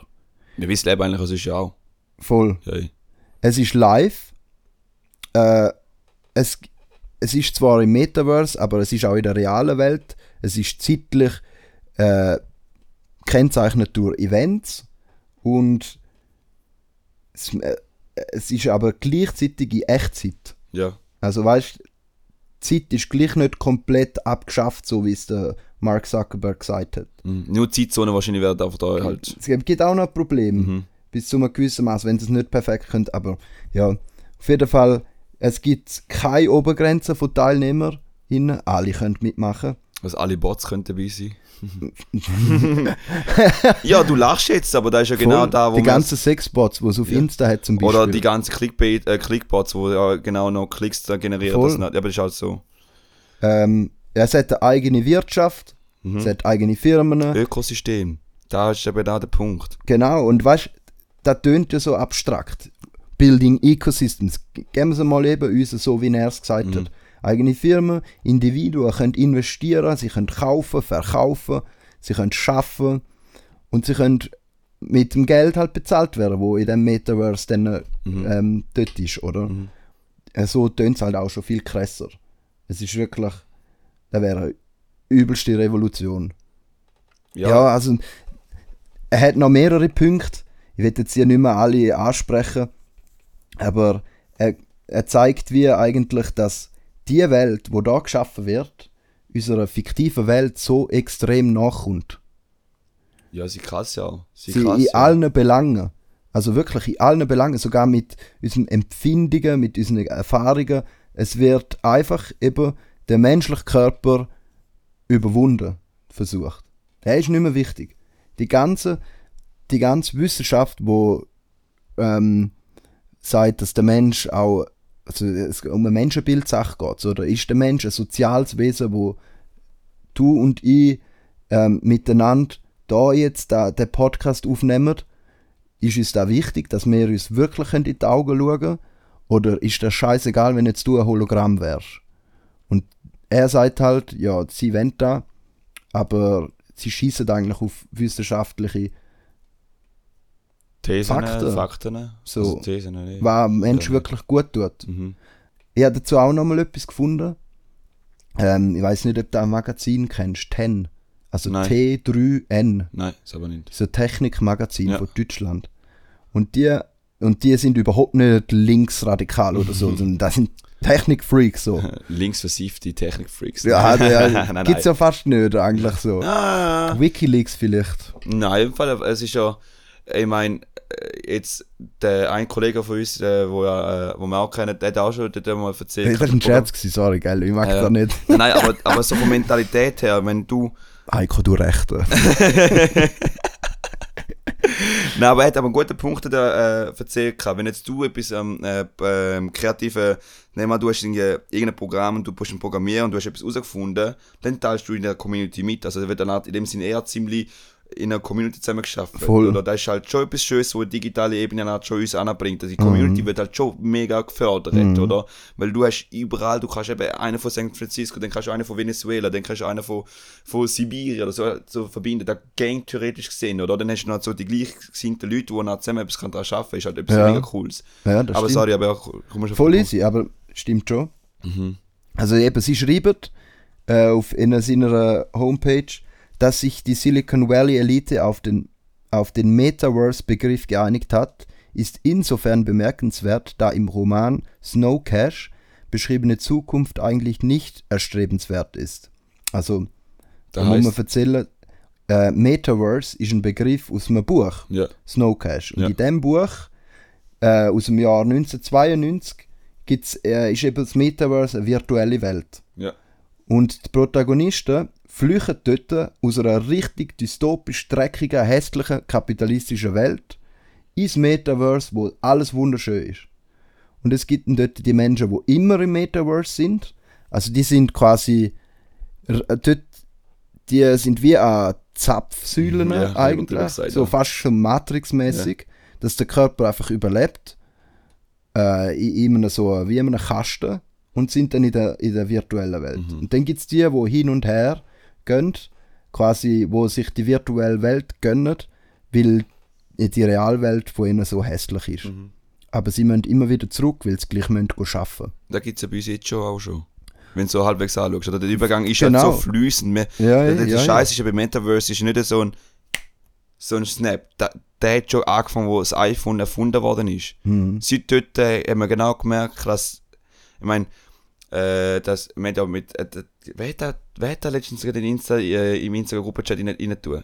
Wir wissen eben eigentlich, was ist ja auch. Voll. Ja, Es ist live. Äh, es, es ist zwar im Metaverse, aber es ist auch in der realen Welt. Es ist zeitlich äh, kennzeichnet durch Events und es, äh, es ist aber gleichzeitig in Echtzeit. ja. Also weißt Zeit ist gleich nicht komplett abgeschafft, so wie es der Mark Zuckerberg gesagt hat. Mhm. Nur die Zeitzone wahrscheinlich werden einfach da halt. Es gibt auch noch ein Problem, Mhm. bis zu einem gewissen Maß, wenn sie es nicht perfekt können. Aber ja, auf jeden Fall, es gibt keine Obergrenze von Teilnehmern. Alle können mitmachen. Also alle Bots können dabei sein. [LAUGHS] ja, du lachst jetzt, aber da ist ja genau Voll. da, wo die ganzen Sexbots, die es auf Ja. Insta hat zum Beispiel. Oder die ganzen Clickbait, äh, Clickbots, wo ja genau noch Klicks da generieren. Voll. Das nicht, aber das ist halt so. ähm, es hat eine eigene Wirtschaft, Mhm. es hat eigene Firmen. Ökosystem. Da ist eben da der Punkt. Genau, und weißt das tönt ja so abstrakt. Building Ecosystems. Geben wir es mal eben uns so, wie er es gesagt Mhm. hat. Eigene Firmen, Individuen können investieren, sie können kaufen, verkaufen, sie können schaffen und sie können mit dem Geld halt bezahlt werden, wo in dem Metaverse dann äh, Mhm. ähm, dort ist, oder? Mhm. Äh, So tönt es halt auch schon viel krasser. Es ist wirklich, das wäre eine übelste Revolution. Ja, Ja, also er hat noch mehrere Punkte. Ich will jetzt hier nicht mehr alle ansprechen, aber er, er zeigt wie eigentlich, dass die Welt, wo da geschaffen wird, unserer fiktiven Welt so extrem nachkommt. ja sie krass ja. Sie, Sie krass, in ja. allen Belangen. Also wirklich in allen Belangen, sogar mit unseren Empfindungen, mit unseren Erfahrungen. Es wird einfach eben der menschliche Körper überwunden versucht. Der ist nicht mehr wichtig. Die ganze, die ganze Wissenschaft, wo ähm, sagt, dass der Mensch auch, also es um eine Menschenbildsache geht, oder ist der Mensch ein soziales Wesen, wo du und ich ähm, miteinander da jetzt da, den Podcast aufnehmen, ist uns da wichtig, dass wir uns wirklich in die Augen schauen? Oder ist das scheißegal, wenn jetzt du ein Hologramm wärst? Und er sagt halt, ja, sie wollen da, aber sie schießen eigentlich auf wissenschaftliche, Thesen, Fakten. Fakten. So. Also Thesen, nee. was einem Mensch Ja. wirklich gut tut. Mhm. Ich habe dazu auch nochmal etwas gefunden. Ähm, ich weiß nicht, ob du ein Magazin kennst, TEN. Also Nein. T3N. Nein, ist aber nicht. Ist ein Technikmagazin Ja. von Deutschland. Und die, und die sind überhaupt nicht linksradikal oder so, [LAUGHS] sondern das sind Technikfreaks so. [LAUGHS] Linksversiffte Technikfreaks. Ja, ja [LAUGHS] nein, gibt's ja fast nicht eigentlich so. Ah, Wikileaks vielleicht. nein, im Fall, es ist ja, ich meine, jetzt der ein Kollege von uns, äh, wo, ja, äh, wo wir auch kennen, der hat auch schon dort mal erzählt. Das war ein Scherz, gewesen, sorry, gell? Ich mag Ja. das nicht. [LAUGHS] Nein, aber, aber so von Mentalität her, wenn du. Heiko, du recht. [LAUGHS] Nein, aber er hat aber einen guten Punkt da, äh, erzählt. Wenn jetzt du etwas ähm, äh, ähm, kreative, nehmen wir mal, du hast irgendein Programm und du bist ein Programmierer und du hast etwas herausgefunden, dann teilst du in der Community mit. Also, da wird dann halt in dem Sinne eher ziemlich in einer Community zusammen geschaffen. Voll. Oder das ist halt schon etwas Schönes, wo die digitale Ebene halt schon uns anbringt. Also die Mhm. Community wird halt schon mega gefördert, oder? Weil du hast überall, du kannst eben einen von San Francisco, dann kannst du einen von Venezuela, dann kannst du einen von, von Sibirien oder so, so verbinden. Das geht theoretisch gesehen, oder? Dann hast du noch so die gleichgesinnten Leute, die zusammen etwas daran arbeiten können. Ist halt etwas Ja. mega Cooles. Ja, das aber stimmt. sorry, aber komm schon Voll easy, aber stimmt schon. Mhm. Also eben, sie schreiben äh, auf in seiner Homepage, dass sich die Silicon Valley Elite auf den, auf den Metaverse-Begriff geeinigt hat, ist insofern bemerkenswert, da im Roman Snow Cash beschriebene Zukunft eigentlich nicht erstrebenswert ist. Also, Da muss man erzählen, äh, Metaverse ist ein Begriff aus einem Buch, ja, Snow Cash. Und Ja. in dem Buch äh, aus dem Jahr 1992 gibt's, äh, ist eben das Metaverse eine virtuelle Welt. ja, Und die Protagonisten flüchten dort aus einer richtig dystopisch dreckigen, hässlichen, kapitalistischen Welt ins Metaverse, wo alles wunderschön ist. Und es gibt dann dort die Menschen, die immer im Metaverse sind. Also die sind quasi äh, dort, die sind wie an Zapfsäulen Ja, ja, eigentlich, so ja. fast schon Matrix-mäßig, dass der Körper einfach überlebt äh, in, in einem so wie in einem Kasten und sind dann in der, in der virtuellen Welt. Mhm. Und dann gibt es die, wo hin und her gehen, quasi, wo sich die virtuelle Welt gönnen, weil die Realwelt von ihnen so hässlich ist. Mhm. Aber sie müssen immer wieder zurück, weil sie gleich müssen arbeiten Da gibt es ja bei uns jetzt schon auch schon. Wenn du so halbwegs anschaust. Oder der Übergang ist Genau. halt so fließend. Wir- Ja, der der ja, Scheiß ist ja bei Metaverse ist nicht so ein, so ein Snap. Da, der hat schon angefangen, wo das iPhone erfunden worden ist. Mhm. Seit dort äh, haben wir genau gemerkt, dass, ich meine, äh, dass, wir ja mit, äh, wer hat da, wer hat da letztens gerade in Insta, äh, im Instagram-Gruppenchat rein, rein tun?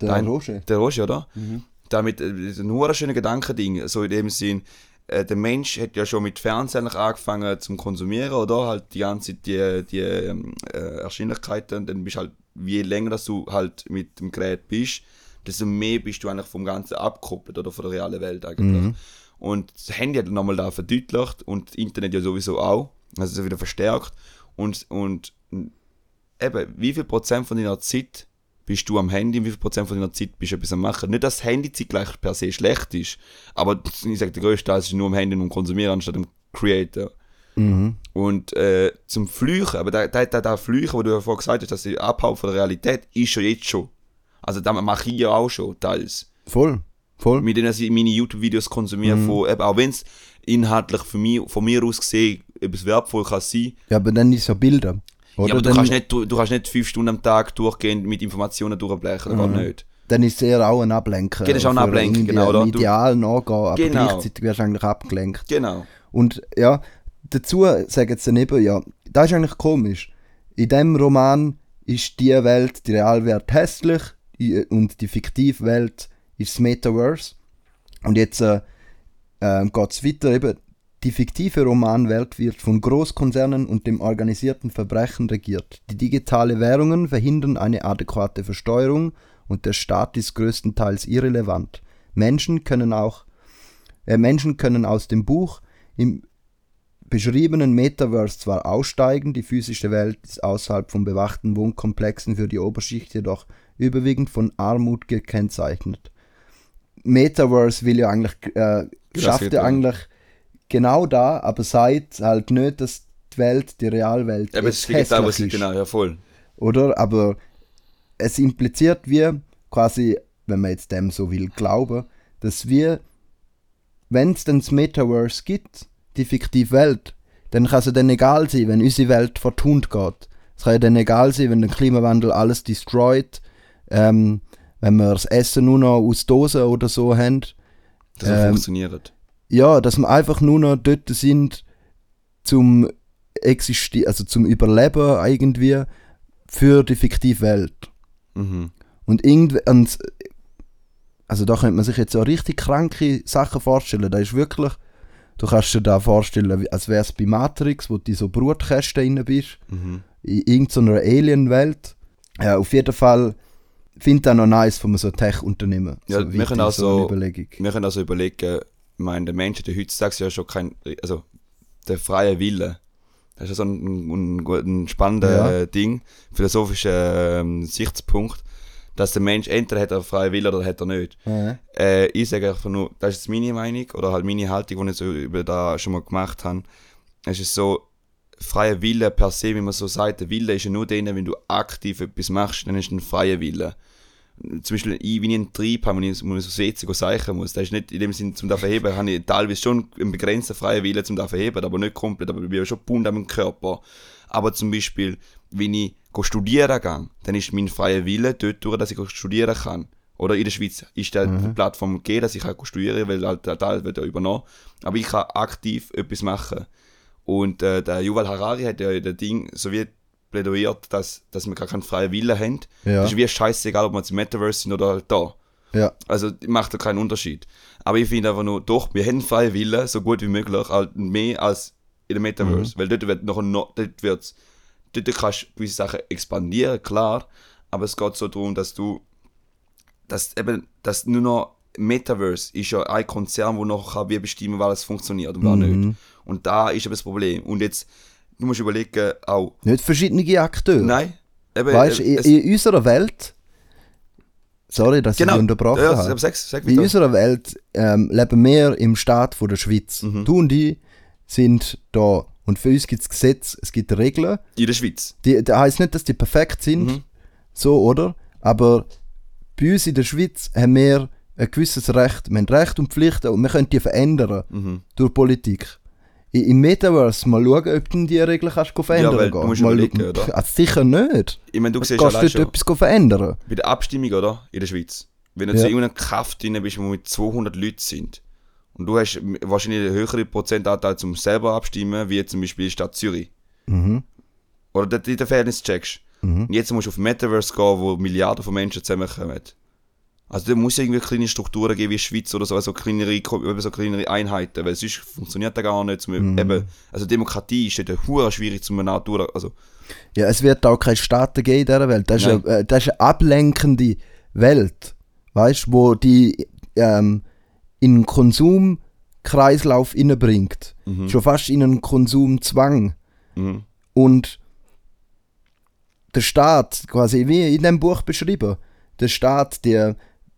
Der Dein- Roger. Der Roger, oder? Mhm. damit äh, ist ein hure schöner Gedankending, so in dem Sinn, äh, der Mensch hat ja schon mit Fernsehen angefangen zum Konsumieren, oder? Halt die ganze Zeit die, die ähm, äh, Erscheinlichkeiten, und dann bist halt, je länger dass du halt mit dem Gerät bist, desto mehr bist du eigentlich vom Ganzen abgekoppelt, oder von der realen Welt eigentlich. Mhm. Und das Handy hat nochmal da verdeutlicht und das Internet ja sowieso auch, also so wieder verstärkt. Und, und eben, wie viel Prozent von deiner Zeit bist du am Handy und wie viel Prozent von deiner Zeit bist du etwas am Machen? Nicht, dass das Handyzeit gleich per se schlecht ist, aber ich sage, der größte Teil ist nur am Handy und am Konsumieren anstatt am Creator. Mhm. Und äh, zum Flüchen, aber da, da, da, da Flüchen, wo du ja vorhin gesagt hast, dass sie abhauen von der Realität, ist schon jetzt schon. Also das mache ich ja auch schon, teils Voll. Voll. mit denen ich meine YouTube-Videos konsumiere, Mhm. von, eben, auch wenn es inhaltlich von mir, von mir aus gesehen etwas wertvoll kann sein. Ja, aber dann ist ja Bilder. Oder ja, aber du dann, kannst, nicht, du, du kannst nicht fünf Stunden am Tag durchgehend mit Informationen durchblechen, Mhm. geht nicht. dann ist es eher auch ein Ablenken. Das ist auch ein Ablenken, genau, oder? Ideal nachgehen, aber Genau. gleichzeitig wirst du eigentlich abgelenkt. Genau. Und ja, dazu sagen sie dann eben, ja, das ist eigentlich komisch. In dem Roman ist die Welt, die Realwelt hässlich i- und die fiktive Welt ist das Metaverse. Und jetzt äh, ähm, geht es weiter eben. Die fiktive Romanwelt wird von Großkonzernen und dem organisierten Verbrechen regiert. Die digitale Währungen verhindern eine adäquate Versteuerung und der Staat ist größtenteils irrelevant. Menschen können auch äh, Menschen können aus dem Buch im beschriebenen Metaverse zwar aussteigen, die physische Welt ist außerhalb von bewachten Wohnkomplexen für die Oberschicht jedoch überwiegend von Armut gekennzeichnet. Metaverse will ja eigentlich, äh, schafft ja. eigentlich genau da, aber sagt halt nicht, dass die Welt, die Realwelt, Aber das jetzt ist digital, was ich, genau, ja voll. oder? Aber es impliziert wie quasi, wenn man jetzt dem so will glauben, dass wir, wenn es dann das Metaverse gibt, die fiktive Welt, dann kann es ja dann egal sein, wenn unsere Welt vertont geht. Es kann ja dann egal sein, wenn der Klimawandel alles destroyt, ähm, wenn wir das Essen nur noch aus Dosen oder so haben. Dass es Ähm, funktioniert. Ja, dass wir einfach nur noch dort sind, zum Existieren, also zum Überleben irgendwie für die fiktive Welt. Mhm. Und irgendwie, also da könnte man sich jetzt auch richtig kranke Sachen vorstellen. Da ist wirklich, du kannst dir da vorstellen, als wäre es bei Matrix, wo du so Brutkästen rein bist, Mhm. in irgendeiner Alien-Welt. Ja, auf jeden Fall finde ich das noch nice von so Tech-Unternehmen. Ja, so wir können so so- Überlegung. Wir können also überlegen, ich meine, der Mensch hat ja heutzutage ja schon kein, also der freie Wille. Das ist ja so ein, ein, ein, spannender Ja. Ding, philosophischer ähm, Sichtspunkt, dass der Mensch entweder hat er freie Wille oder hat er nicht. Ja. Äh, ich sage einfach nur, das ist meine Meinung oder halt meine Haltung, die ich so über da schon mal gemacht habe. Es ist so, freier Wille per se, wie man so sagt, der Wille ist ja nur der, wenn du aktiv etwas machst, dann ist ein freier Wille. Zum Beispiel, ich, wenn ich einen Trieb habe, wenn ich, wenn ich so WC seichen muss, das ist nicht in dem Sinne zum verheben, habe ich teilweise schon einen begrenzten freien Willen zum verheben, aber nicht komplett, aber ich bin schon bunt am Körper. Aber zum Beispiel, wenn ich studieren gehe, dann ist mein freier Wille dort durch, dass ich studieren kann. Oder in der Schweiz ist da die Plattform gegeben, dass ich kann go studieren weil halt der Teil wird ja übernommen. Aber ich kann aktiv etwas machen. Und äh, der Yuval Harari hat ja das Ding so wie plädoyiert, dass, dass wir gar keinen freien Willen haben. Ja. Das ist wie scheißegal, ob wir jetzt im Metaverse sind oder halt da. Ja. Also macht da keinen Unterschied. Aber ich finde einfach nur, doch, wir haben freie Willen, so gut wie möglich, halt mehr als in der Metaverse. Weil dort wird noch, noch dort wird's, dort kannst du gewisse Sachen expandieren, klar, aber es geht so darum, dass du, dass eben, dass nur noch Metaverse ist ja ein Konzern, wo noch kann wie bestimmen, weil es funktioniert und war nicht. Und da ist eben das Problem. Und jetzt, du musst überlegen, auch, Nicht verschiedene Akteure. nein, eben, Weißt du, äh, in, in unserer Welt. Sorry, dass ich genau, dich unterbrochen ja, habe. sag, sag In unserer Welt ähm, leben wir im Staat von der Schweiz. Mhm. Du und ich sind da. Und für uns gibt es Gesetze, es gibt Regeln. In der Schweiz. Die, das heisst nicht, dass die perfekt sind, Mhm. so, oder? Aber bei uns in der Schweiz haben wir ein gewisses Recht. Wir haben Recht und Pflichten und wir können die verändern Mhm. durch Politik. Im Metaverse mal schauen, ob du die Regeln kannst verändern weil du musst mal, überlegen, oder? Also sicher nicht. Ich meine, du Du siehst kannst allein dort etwas verändern. bei der Abstimmung, oder? In der Schweiz. Wenn du Ja. zu irgendeinem Kraft drin bist, wo mit 200 Leuten sind, und du hast wahrscheinlich einen höheren Prozentanteil zum selber abstimmen, wie zum Beispiel die Stadt Zürich. Mhm. Oder dort in der Fairness checkst. Und jetzt musst du auf Metaverse gehen, wo Milliarden von Menschen zusammenkommen. Also da muss es irgendwie kleine Strukturen geben wie Schweiz oder so, also kleinere, so kleinere Einheiten, weil sonst funktioniert das gar nicht. Zum, eben, also Demokratie ist dort hure schwierig zum Natur, also Ja, es wird auch keine Staaten geben in dieser Welt. Das ist, eine, äh, das ist eine ablenkende Welt, weißt du, wo die ähm, in einen Konsumkreislauf innebringt. Schon fast in einen Konsumzwang. mhm. Und der Staat, quasi wie in dem Buch beschrieben, der Staat, der,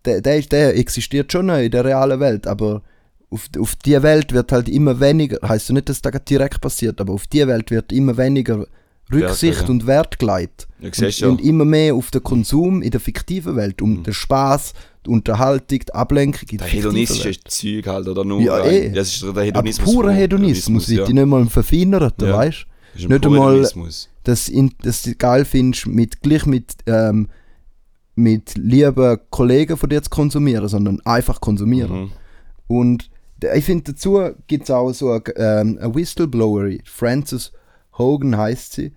der, der, der existiert schon in der realen Welt, aber auf, auf die Welt wird halt immer weniger, heißt ja nicht, dass das direkt passiert, aber auf die Welt wird immer weniger Rücksicht ja. und Wert geleitet. Ja, siehst und, ja. und immer mehr auf den Konsum in der fiktiven Welt, um den Spaß, die Unterhaltung, die Ablenkung in der hedonistische. Zeug halt, oder nur Ja, eh. Das ist der Aber Hedonismus. purer von- Hedonismus, ja. nicht mal verfeinert, Ja. weißt du? Das nicht einmal- Hedonismus. dass, in, dass du geil findest, mit, gleich mit, ähm, mit lieben Kollegen von dir zu konsumieren, sondern einfach konsumieren. Mhm. Und ich finde, dazu gibt es auch so eine, ähm, eine Whistleblowerin, Frances Hogan heißt sie,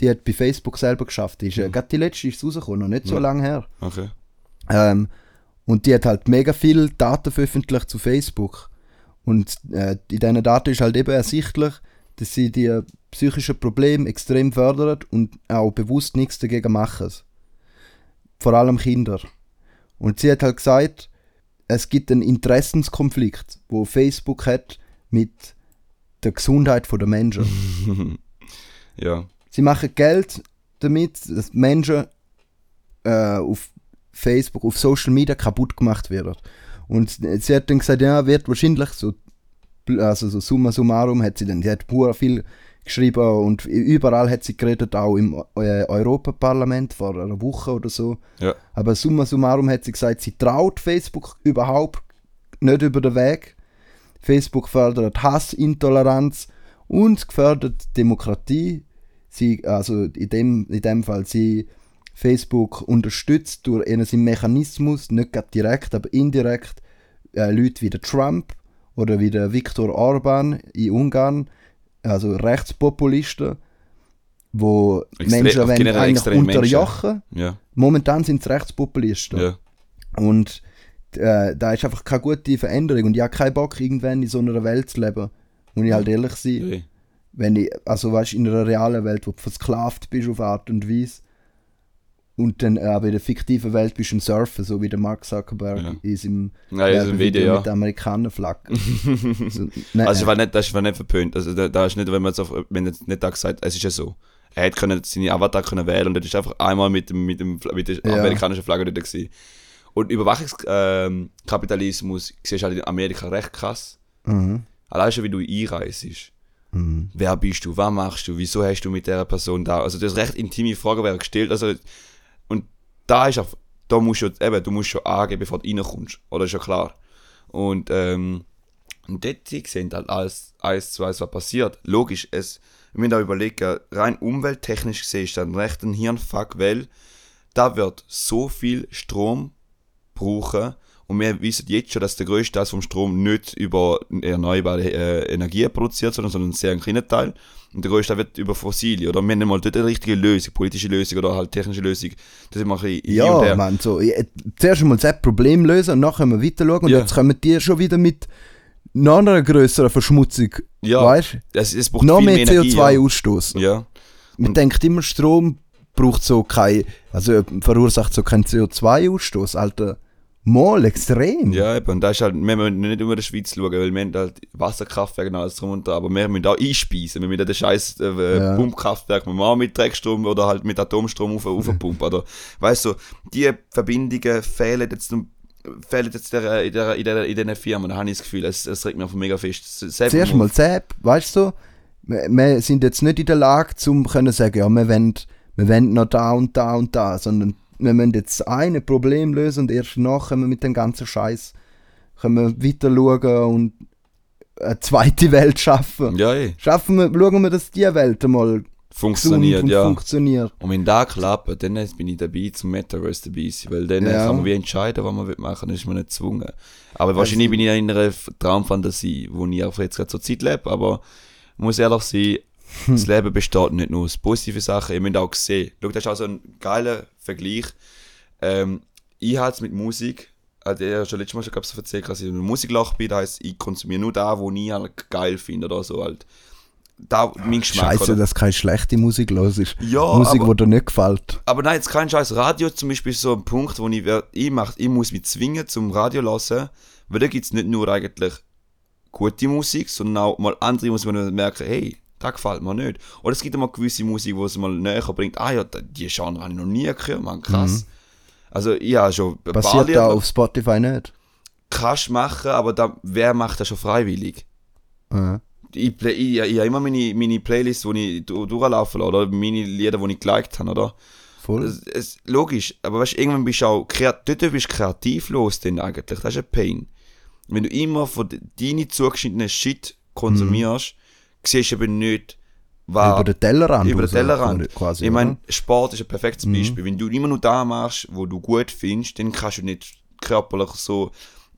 die hat bei Facebook selber geschafft. Die ist, äh, gerade die letzte ist rausgekommen, noch nicht so Ja. lange her. Okay. Ähm, und die hat halt mega viel Daten veröffentlicht zu Facebook. Und äh, in diesen Daten ist halt eben ersichtlich, dass sie die psychischen Probleme extrem fördert und auch bewusst nichts dagegen machen. Vor allem Kinder. Und sie hat halt gesagt, es gibt einen Interessenskonflikt, wo Facebook hat mit der Gesundheit der Menschen. [LAUGHS] Ja. Sie machen Geld damit, dass Menschen äh, auf Facebook, auf Social Media kaputt gemacht werden. Und sie hat dann gesagt, ja, wird wahrscheinlich so, also so summa summarum hat sie dann, sie hat pur viel geschrieben und überall hat sie geredet, auch im äh, Europaparlament vor einer Woche oder so. Ja. Aber summa summarum hat sie gesagt, sie traut Facebook überhaupt nicht über den Weg. Facebook fördert Hass, Intoleranz und gefördert Demokratie. Sie, also in dem, in dem Fall, sie Facebook unterstützt durch einen Mechanismus, nicht direkt, aber indirekt, äh, Leute wie der Trump oder wie der Viktor Orban in Ungarn, also Rechtspopulisten, wo Extre- Menschen wollen eigentlich unterjochen. Ja. Momentan sind es Rechtspopulisten. Ja. Und äh, da ist einfach keine gute Veränderung. Und ich habe keinen Bock, irgendwann in so einer Welt zu leben. Muss ich halt ehrlich sein. Ja. Wenn ich, also weißt in einer realen Welt, wo du versklavt bist auf Art und Weise. Und dann äh, aber in der fiktiven Welt bist du ein Surfer, so wie der Mark Zuckerberg Ja. in seinem Ja, ja, so Video, ja. mit der Amerikanerflagge. [LAUGHS] so, nein, Also, war nicht, das war nicht verpönt. Also, da, da ist nicht, wenn man jetzt auf, wenn jetzt nicht da gesagt, es ist ja so. Er hätte können seine Avatar können wählen und er ist einfach einmal mit dem, mit dem, mit der Ja. amerikanischen Flagge dort gewesen. Und Überwachungskapitalismus ähm, siehst du halt in Amerika recht krass. mhm. Allein schon, wie du einreist. Mhm. Wer bist du? Was machst du? Wieso hast du mit der Person da? Also, das recht intime Fragen werden gestellt. Also, und da ist auch da musst du, eben, du musst schon angeben, bevor du reinkommst. Oder ist ja klar. Und, ähm, und dort sehen halt alles eins zu was passiert. Logisch, es, wir müssen auch überlegen, rein umwelttechnisch gesehen ist das ein recht ein Hirnfuck, weil da wird so viel Strom brauchen und wir wissen jetzt schon, dass der größte Teil vom Strom nicht über erneuerbare äh, Energien produziert, sondern, sondern einen sehr kleinen Teil. Und der größte Teil wird über fossile. Oder wir haben nicht mal dort eine richtige Lösung, politische Lösung oder halt technische Lösung. Das ist ein bisschen Ja, man, so, ja, zuerst einmal das Problem lösen und nachher können wir weiter schauen. Und Ja. jetzt kommen die schon wieder mit noch einer größeren Verschmutzung. Ja, Weißt es, es du? braucht Noch mehr mehr Energie, CO2-Ausstoß. Ja. ja. Man Und- denkt immer, Strom braucht so kein, also verursacht so keinen CO2-Ausstoß, Alter. Mal extrem. Ja, eben. Und da ist halt, wir müssen nicht über die Schweiz schauen, weil wir haben halt Wasserkraftwerke und alles drum und dran, aber wir müssen auch einspeisen. Wir müssen den scheiß äh, Ja. Pumpkraftwerk wir auch mit Dreckstrom oder halt mit Atomstrom auf, aufpumpen. Oder, weißt du, die Verbindungen fehlen jetzt, fehlen jetzt der, in, der, in, der, in diesen Firmen, da habe ich das Gefühl, es, es regt mich einfach mega fest. Selbst Zuerst mal Sepp, weißt du, wir, wir sind jetzt nicht in der Lage, zum können sagen, ja, wir wollen, wir wollen noch da und da und da, sondern wir müssen jetzt eine Problem lösen und erst nachher können wir mit dem ganzen Scheiß können wir weiter schauen und eine zweite Welt schaffen. Ja, eh. Schaffen wir, schauen wir, dass die Welt einmal Funktioniert, und ja. funktioniert. Und wenn das klappt, dann bin ich dabei zum Metaverse dabei sein, weil dann Ja. kann man wie entscheiden, was man will machen, dann ist man nicht gezwungen. Aber wahrscheinlich bin ich in einer Traumfantasie, wo ich auch jetzt gerade zur Zeit lebe, aber ich muss ehrlich sein, [LAUGHS] das Leben besteht nicht nur aus positiven Sachen, ihr müsst auch sehen. Schau, das ist auch so ein geiler Vergleich. Ähm, ich habe es mit Musik, also ich habe schon letztes Mal schon so erzählt, dass ich in einem Musiklach bin, das heisst, ich konsumiere nur da, wo ich halt geil finde oder so halt. Da, mein Geschmack, Scheiße, oder? dass keine schlechte Musik los ist. Ja, Musik, aber- die dir nicht gefällt. Aber nein, jetzt kein Scheiß. Radio zum Beispiel ist so ein Punkt, wo ich, ich, mach, ich muss mich zwingen zum Radio hören, weil da gibt es nicht nur eigentlich gute Musik, sondern auch mal andere wo man merken, hey, das gefällt mir nicht. Oder es gibt mal gewisse Musik, die es mal näher bringt. Ah ja, die Genre habe ich noch nie gehört, man, krass. Also ich habe schon Passiert da auf Spotify nicht. kannst machen, aber da, wer macht das schon freiwillig? Ja. Ich, play, ich, ich habe immer meine, meine Playlist, die ich du- durchlaufen lasse, oder meine Lieder, die ich geliked habe, oder? Voll. Es, es, logisch, aber weißt, irgendwann bist du auch dort bist du kreativlos denn eigentlich. Das ist ein Pain. Wenn du immer von de- deinen zugeschnittenen Shit konsumierst, siehst eben nicht, was über den Tellerrand. über den Tellerrand. Quasi, ich meine? Sport ist ein perfektes Beispiel. Wenn du immer nur da machst, wo du gut findest, dann kannst du nicht körperlich so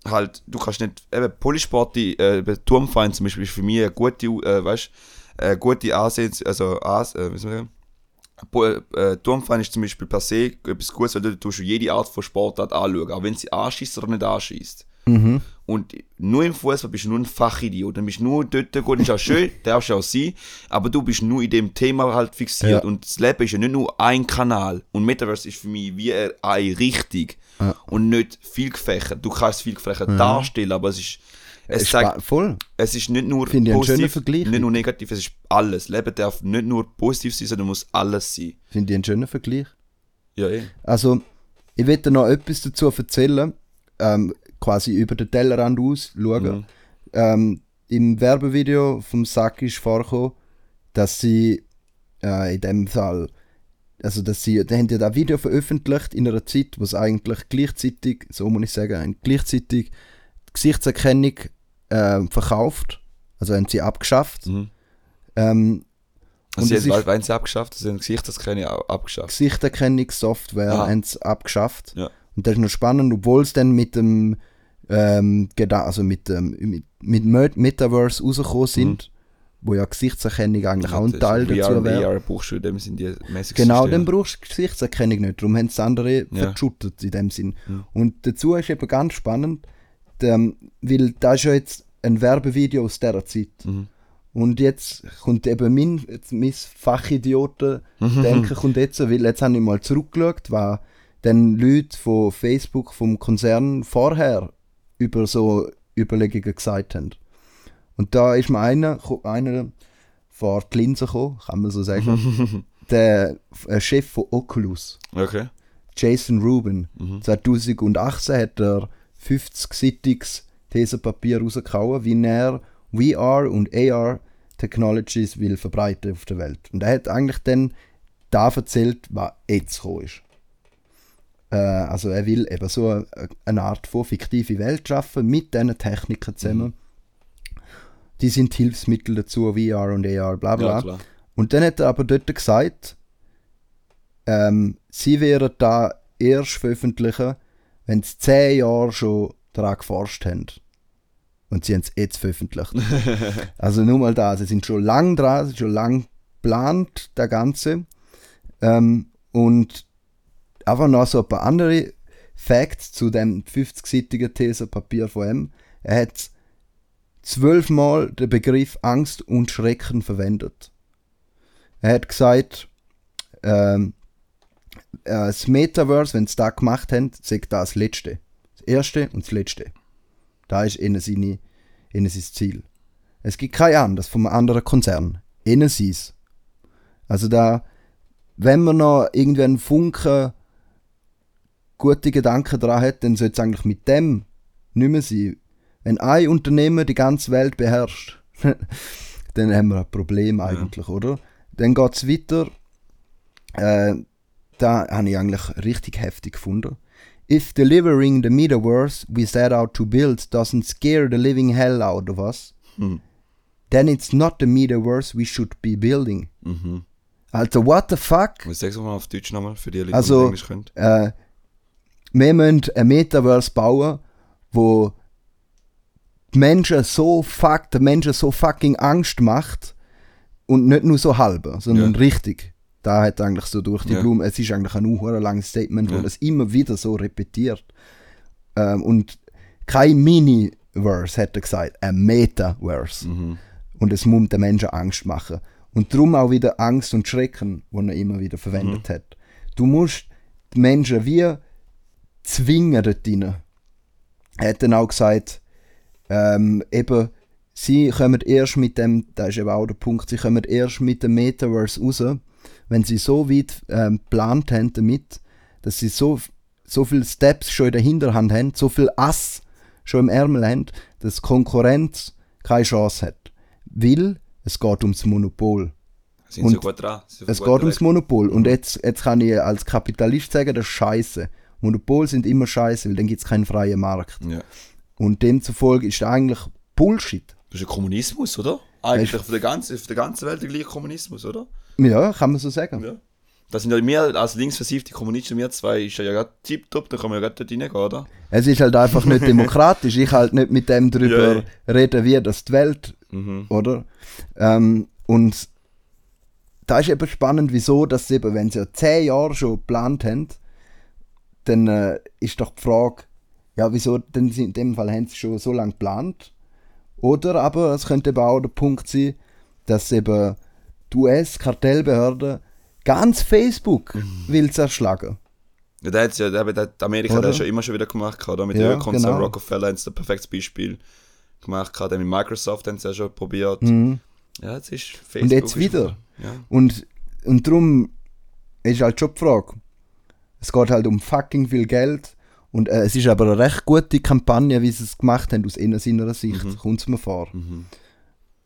halt, du kannst nicht, eben Polysport, äh, Turmfein zum Beispiel ist für mich eine gute, äh, weißt, äh, gute Ansehen, also, As, äh, wie soll? Po- äh, Turmfein ist zum Beispiel per se etwas Gutes, weil du tust jede Art von Sportart anschauen, auch wenn sie anschießt oder nicht anschießt. Mhm. Und nur im Fußball bist du nur ein Fachidiot. Dann bist du nur dort gut, ist auch schön, [LAUGHS] darfst du auch sein, aber du bist nur in dem Thema halt fixiert. Ja. Und das Leben ist ja nicht nur ein Kanal. Und Metaverse ist für mich wie eine Richtung Ja. und nicht viel gefächert. Du kannst viel gefächert darstellen, aber es ist. Es, Es spa- voll. es ist nicht nur Finde positiv, Vergleich. nicht nur negativ, es ist alles. Leben darf nicht nur positiv sein, sondern muss alles sein. Finde ich einen schönen Vergleich. Ja, eh. Also, ich will dir noch etwas dazu erzählen, ähm, quasi über den Tellerrand aus schauen. Mhm. Ähm, Im Werbevideo vom Sack ist vorgekommen, dass sie äh, in dem Fall, also dass sie, die haben ja das Video veröffentlicht in einer Zeit, wo es eigentlich gleichzeitig, so muss ich sagen, gleichzeitig die Gesichtserkennung äh, verkauft, also haben sie abgeschafft. Mhm. Ähm, Also Und sie haben, wenn sie abgeschafft haben, das Gesicht, das kenne ich auch abgeschafft. Gesichterkennungssoftware Ah. haben sie abgeschafft. Ja. Und das ist noch spannend, obwohl es dann mit dem ähm, also mit dem mit, mit Met- Metaverse rausgekommen sind, wo ja Gesichtserkennung eigentlich auch ein Teil VR dazu wäre. AR brauchst du in dem sind die mäßig Genau, dann brauchst du Gesichtserkennung nicht. Darum haben sie andere Ja. verschüttet in dem Sinn. Mhm. Und dazu ist eben ganz spannend, ähm, weil da ist ja jetzt ein Werbevideo aus dieser Zeit. Mhm. Und jetzt kommt eben mein, jetzt mein Fachidioten-Denken kommt jetzt, weil jetzt habe ich mal zurückgeschaut, was dann Leute von Facebook, vom Konzern vorher über so Überlegungen gesagt haben. Und da ist mir einer, einer vor die Linse gekommen, kann man so sagen, [LAUGHS] der äh, Chef von Oculus, Okay. Jason Rubin. Mhm. 2018 hat er 50-seitiges Thesenpapier rausgehauen, wie er VR und AR Technologies will verbreiten auf der Welt. Und er hat eigentlich dann da erzählt, was jetzt gekommen ist. Äh, also er will eben so eine, eine Art von fiktive Welt schaffen mit diesen Techniken zusammen. Die sind Hilfsmittel dazu, VR und AR, bla bla. Ja. Und dann hat er aber dort gesagt, ähm, sie werden da erst veröffentlichen, wenn sie zehn Jahre schon daran geforscht haben. Und sie haben es jetzt veröffentlicht. [LAUGHS] also nur mal da, sie sind schon lang dran, sie sind schon lang geplant, der Ganze. Ähm, und einfach noch so ein paar andere Facts zu dem 50-seitigen Thesenpapier von ihm. Er hat zwölfmal den Begriff Angst und Schrecken verwendet. Er hat gesagt, ähm, äh, das Metaverse, wenn sie das gemacht haben, sagt das das Letzte. Das Erste und das Letzte. Da ist ihnen, seine, ihnen sein Ziel. Es gibt kein anderes vom anderen Konzern. Ihnen sie's. Also da, wenn man noch irgendwie einen Funken gute Gedanken dran hat, dann sollte es eigentlich mit dem nicht mehr sein. Wenn ein Unternehmen die ganze Welt beherrscht, [LAUGHS] dann haben wir ein Problem eigentlich, oder? Dann geht es weiter. Äh, da habe ich eigentlich richtig heftig gefunden. If delivering the metaverse we set out to build doesn't scare the living hell out of us, Hm. then it's not the metaverse we should be building. Mhm. Also, what the fuck? Ich sag's mal auf Deutsch nochmal, für die Leute, Also- die Englisch können. Äh, wir müssen ein Metaverse bauen, wo die Menschen so fuck, den Menschen so fucking Angst macht und nicht nur so halber, sondern Ja. richtig. Da hat eigentlich so durch die Ja. Blume, es ist eigentlich ein unhuere langes Statement, wo Ja. das immer wieder so repetiert. Ähm, und kein Mini-Verse hätte gesagt, ein Metaverse. Mhm. Und es muss den Menschen Angst machen. Und darum auch wieder Angst und Schrecken, die er immer wieder verwendet hat. Du musst die Menschen wie zwingen dort rein. Er hat dann auch gesagt, ähm, eben, sie kommen erst mit dem, da ist eben auch der Punkt, sie kommen erst mit dem Metaverse raus, wenn sie so weit ähm, geplant haben damit, dass sie so, so viele Steps schon in der Hinterhand haben, so viel Ass schon im Ärmel haben, dass Konkurrenz keine Chance hat. Weil es geht ums Monopol. Sind sie gut dran? Sie Es geht ums direkt? Monopol. Und jetzt, jetzt kann ich als Kapitalist sagen, das ist scheiße. Monopol sind immer scheiße, weil dann gibt es keinen freien Markt. Ja. Und demzufolge ist eigentlich Bullshit. Das ist ein Kommunismus, oder? Eigentlich für die ganze, für die ganze Welt der gleiche Kommunismus, oder? Ja, kann man so sagen. Ja. Das sind ja wir als linksversiffte Kommunisten, wir zwei, ist ja gerade tipptopp, da kann man ja gerade dort reingehen, oder? Es ist halt einfach nicht [LAUGHS] demokratisch. Ich halt nicht mit dem drüber Ja, reden, wie das die Welt, Mhm. oder? Ähm, und da ist eben spannend, wieso, dass sie eben, wenn sie ja zehn Jahre schon geplant haben, dann äh, ist doch die Frage, ja, wieso, denn in dem Fall haben sie schon so lange geplant. Oder aber es könnte eben auch der Punkt sein, dass eben die US-Kartellbehörde ganz Facebook will zerschlagen. Ja, der hat's ja, der, der, Amerika hat das schon immer schon wieder gemacht, oder? Mit Ja, der Ölkonzern genau. Rockefeller sie ein perfektes Beispiel gemacht, dann mit Microsoft haben sie ja schon probiert. Mhm. Ja, jetzt ist Facebook. Und jetzt ist wieder. Ja. Und, und darum ist halt schon die Frage. Es geht halt um fucking viel Geld. Und äh, es ist aber eine recht gute Kampagne, wie sie es gemacht haben, aus seiner Sicht. Mhm. Kommt es mir vor. Mhm.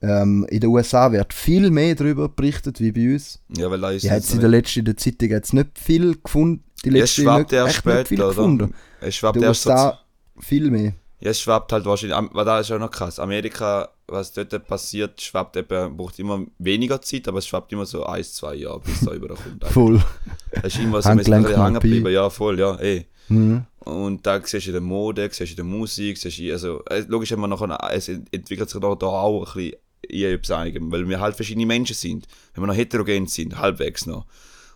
Ähm, in den USA wird viel mehr darüber berichtet wie bei uns. ja, weil da ist Ja, jetzt in der letzten in der Zeitung jetzt nicht viel gefunden. Die es letzte schwappt nicht, erst viel später, oder? gefunden. Es schwappt erst so USA viel mehr. Ja, es schwappt halt wahrscheinlich, weil da ist ja noch krass. Amerika, was dort passiert, schwappt eben, braucht immer weniger Zeit, aber es schwappt immer so ein, zwei Jahre, bis da überkommt. [LAUGHS] Voll. Es ist immer so, man ein bisschen hängen geblieben, ja, voll, ja, eh. Mhm. Und da siehst du in der Mode, siehst du in der Musik, siehst du, also, logisch wir nachher, es entwickelt sich da, auch ein bisschen in etwas eigen, weil wir halt verschiedene Menschen sind. Wenn wir noch heterogen sind, halbwegs noch.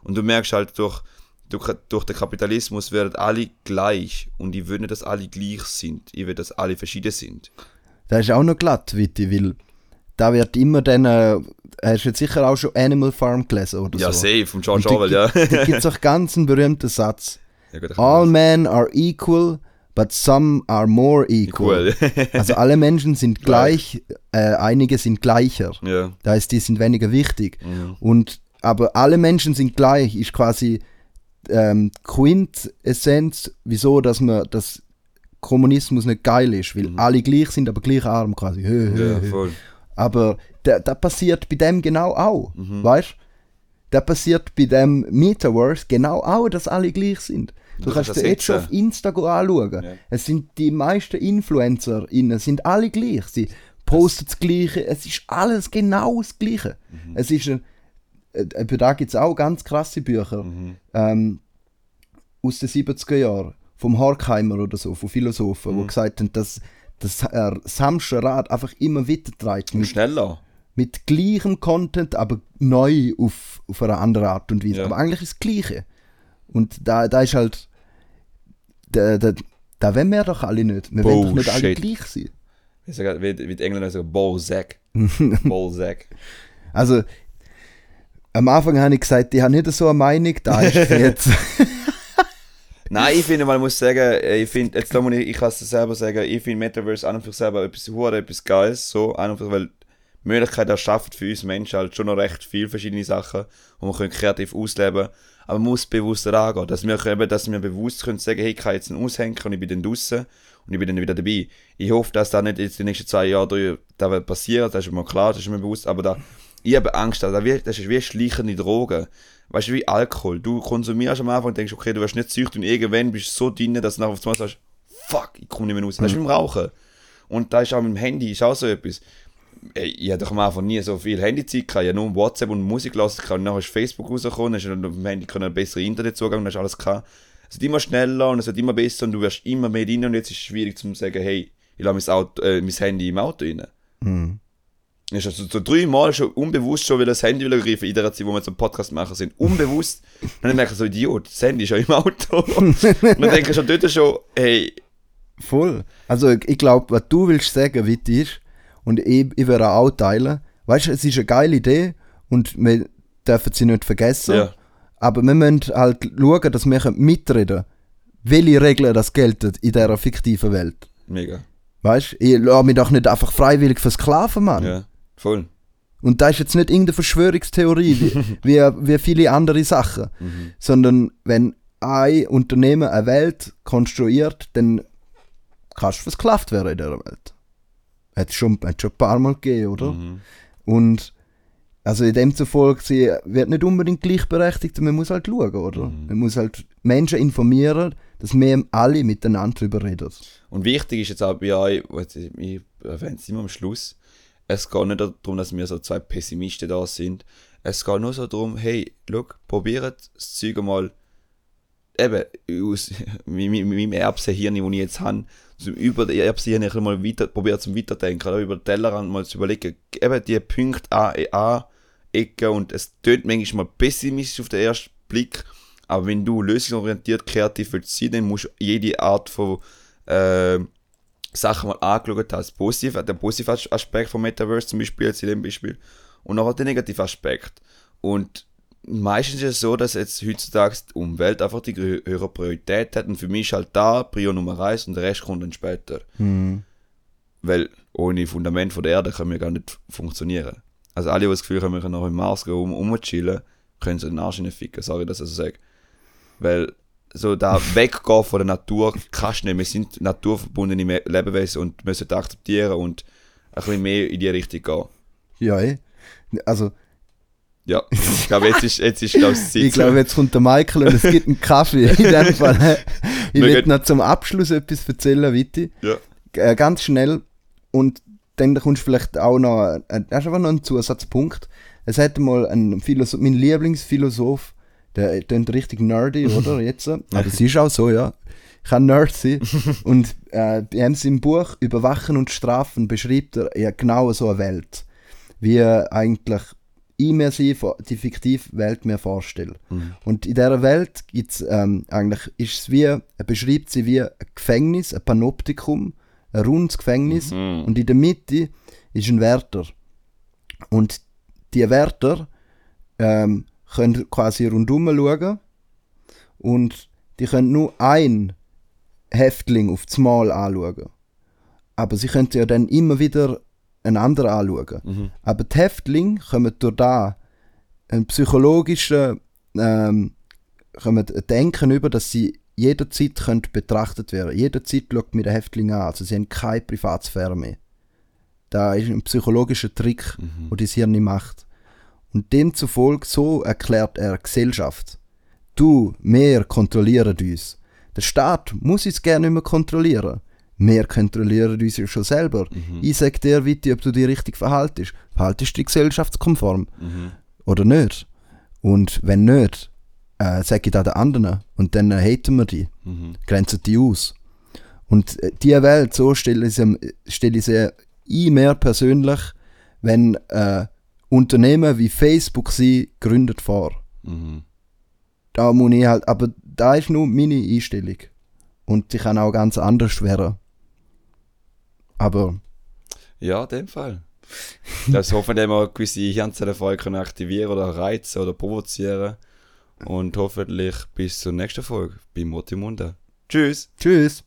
Und du merkst halt, durch, durch, durch den Kapitalismus werden alle gleich. Und ich will nicht, dass alle gleich sind. Ich will, dass alle verschieden sind. Das ist auch noch glatt, Witti, weil da wird immer dann, äh, hast du jetzt sicher auch schon Animal Farm gelesen oder Ja, so. safe, vom George Orwell, ja. [LAUGHS] Da gibt es auch ganz einen berühmten Satz. ja gut, All men are equal, but some are more equal. cool. [LAUGHS] Also alle Menschen sind gleich, äh, einige sind gleicher. ja. Das heißt, die sind weniger wichtig. Mhm. Und, aber alle Menschen sind gleich, ist quasi ähm, Quintessenz, wieso, dass man, dass Kommunismus nicht geil ist, weil alle gleich sind, aber gleich arm quasi. Hö, hö, Mhm. Ja, voll. Aber da, da passiert bei dem genau auch, Mhm. weißt? Da passiert bei dem Metaverse genau auch, dass alle gleich sind. Du kannst dir jetzt schon auf Insta go anschauen. Ja. Es sind die meisten InfluencerInnen sind alle gleich. Sie posten das Gleiche. Es ist alles genau das Gleiche. Mhm. Es ist ein, über da gibt es auch ganz krasse Bücher Mhm. ähm, aus den 70er Jahren. Vom Horkheimer oder so, von Philosophen, Mhm. die gesagt haben, dass das äh, Samsche Rad einfach immer weitertreibt. Und Mit, schneller. mit gleichem Content, aber neu auf, auf eine andere Art und Weise. Ja. Aber eigentlich ist das Gleiche. Und da, da ist halt. Da, da, da wollen wir doch alle nicht. Wir wollen doch nicht alle Bullshit. gleich sein. Wie, wie die Engländer sagen, Ballsack. [LAUGHS] Ballsack. Also, am Anfang habe ich gesagt, ich habe nicht so eine Meinung, da ist es jetzt. [LAUGHS] Nein, ich finde, man muss sagen, äh, ich finde, jetzt muss ich, ich kann es selber sagen, ich finde Metaverse an und für sich selber etwas hure, etwas Geiles, so, an und für sich, weil die Möglichkeit erschafft für uns Menschen halt schon noch recht viele verschiedene Sachen, wo wir können kreativ ausleben aber man muss bewusster angehen, dass wir eben, dass wir bewusst können sagen, hey, ich kann jetzt einen aushängen und ich bin dann draußen und ich bin dann wieder dabei. Ich hoffe, dass das nicht jetzt die nächsten zwei Jahre drei- da wird passieren, das ist mir klar, das ist mir bewusst, aber da, ich habe Angst, das das ist wie schleichende Drogen. Weißt du, wie Alkohol. Du konsumierst am Anfang und denkst, okay, du wirst nicht süchtig und irgendwann bist du so drin, dass du nachher auf einmal sagst, fuck, ich komme nicht mehr raus. Weißt du, mit dem Rauchen. Und da ist auch mit dem Handy, ist auch so etwas. Ey, ich hatte doch am Anfang nie so viel Handyzeit gehabt. Ich habe nur WhatsApp und Musik gelassen. Und nachher ist Facebook rausgekommen, dann hast dann auf dem Handy können einen besseren Internetzugang, dann hast du alles gehabt. Es wird immer schneller und es wird immer besser und du wirst immer mehr drin und jetzt ist es schwierig zu sagen, hey, ich lasse mein, Auto, äh, mein Handy im Auto rein. Hm. Ich habe so, dreimal schon unbewusst schon wieder das Handy will greifen in der Zeit, wo wir einen Podcast machen sind. Unbewusst. [LAUGHS] Und dann merke ich so, Idiot, das Handy ist ja im Auto. [LAUGHS] und dann denke ich schon dort schon, hey, Voll. Also, ich, glaube, was du willst sagen, wie es ist, und ich, ich würde auch teilen. Weißt du, es ist eine geile Idee und wir dürfen sie nicht vergessen. ja, Aber wir müssen halt schauen, dass wir mitreden können, welche Regeln das gelten in dieser fiktiven Welt. mega. Weißt du, ich lasse mich doch nicht einfach freiwillig versklaven, Mann. Ja, voll. Und das ist jetzt nicht irgendeine Verschwörungstheorie, wie, [LAUGHS] wie, wie viele andere Sachen. Mhm. Sondern wenn ein Unternehmen eine Welt konstruiert, dann kannst du versklavt werden in dieser Welt. Hat es schon, hat schon ein paar Mal gegeben, oder? Mhm. Und also in dem zufolge, sie wird nicht unbedingt gleichberechtigt, man muss halt schauen, oder? Mhm. Man muss halt Menschen informieren, dass wir alle miteinander darüber reden. Und wichtig ist jetzt auch bei euch, ich erwähne es immer am Schluss, es geht nicht darum, dass wir so zwei Pessimisten da sind. Es geht nur so darum, hey, look, probiert das Zeug mal eben aus [LAUGHS] meinem Erbsenhirn, das ich jetzt habe, zum über die Erbsenhirn ein mal weiter, probiert zum Weiterdenken, oder? über den Tellerrand mal zu überlegen, eben die Punkte an, an Ecken und es tönt manchmal mal pessimistisch auf den ersten Blick, aber wenn du lösungsorientiert kreativ willst sein, dann musst du jede Art von äh, Sachen mal angeschaut. Das Positive, der positive As- Aspekt vom Metaverse zum Beispiel, jetzt in dem Beispiel, und auch der negative Aspekt. Und meistens ist es so, dass jetzt heutzutage die Umwelt einfach die höhere Priorität hat und für mich ist halt da Prio Nummer 1 und der Rest kommt dann später. Hm. Weil ohne Fundament von der Erde können wir gar nicht funktionieren. Also alle, die das Gefühl haben, wir können noch im Mars gehen, um, rumchillen, können sie den Arsch nicht ficken, sorry, dass ich das so sage. Weil so da weggehen von der Natur kannst du nicht. Wir sind naturverbundene Lebewesen und müssen das akzeptieren und ein bisschen mehr in die Richtung gehen. Ja, eh. Also, Ja, ich glaube, jetzt ist, jetzt ist glaube ich, ich glaube, jetzt kommt der Michael und es gibt einen Kaffee. [LAUGHS] In dem Fall. Ich gehen- noch zum Abschluss etwas erzählen, Witti. Ja. Äh, ganz schnell. Und dann kommst du vielleicht auch noch, äh, das ist einfach noch ein Zusatzpunkt. Es hat mal ein Philosoph, mein Lieblingsphilosoph, der klingt richtig nerdy, oder? [LAUGHS] Jetzt. Aber es ist auch so, ja. Ich kann Nerd sein. [LAUGHS] und äh, ihm im Buch Überwachen und Strafen beschreibt er ja genau so eine Welt. Wie er eigentlich ich mir sie, vor- die fiktive Welt mir vorstelle. Und in dieser Welt gibt's, ähm, eigentlich ist es wie, er beschreibt sie wie ein Gefängnis, ein Panoptikum, ein rundes Gefängnis Mhm. und in der Mitte ist ein Wärter. Und die Wärter ähm, können quasi rundum schauen und die können nur ein Häftling auf das Mal anschauen. Aber sie können ja dann immer wieder einen anderen anschauen. Mhm. Aber die Häftlinge kommen durch da einen psychologischen ähm, kommen Denken über, dass sie jederzeit können betrachtet werden Jederzeit schaut mir der Häftling an. Also sie haben keine Privatsphäre mehr. Da ist ein psychologischer Trick, Mhm. wo das Hirn nicht macht. Und demzufolge, so erklärt er Gesellschaft. Du, wir kontrollieren uns. Der Staat muss uns gerne nicht mehr kontrollieren. Wir kontrollieren uns ja schon selber. Mhm. Ich sag dir, Witti, ob du dich richtig verhaltest. Verhaltest du dich gesellschaftskonform Mhm. oder nicht? Und wenn nicht, äh, sag ich das den anderen. Und dann äh, haten wir die, Mhm. grenzen die aus. Und äh, diese Welt, so stelle ich sie, stelle ich sie ich mir persönlich, wenn äh, Unternehmen wie Facebook sie gründet vor. Mhm. Da muss ich halt, aber da ist nur meine Einstellung. Und die kann auch ganz anders werden. Aber Ja, in dem Fall. Das hoffen wir, wir gewisse Hirnzellen vorher können aktivieren oder reizen oder provozieren. Und hoffentlich bis zur nächsten Folge bei Motimundo. Tschüss! tschüss.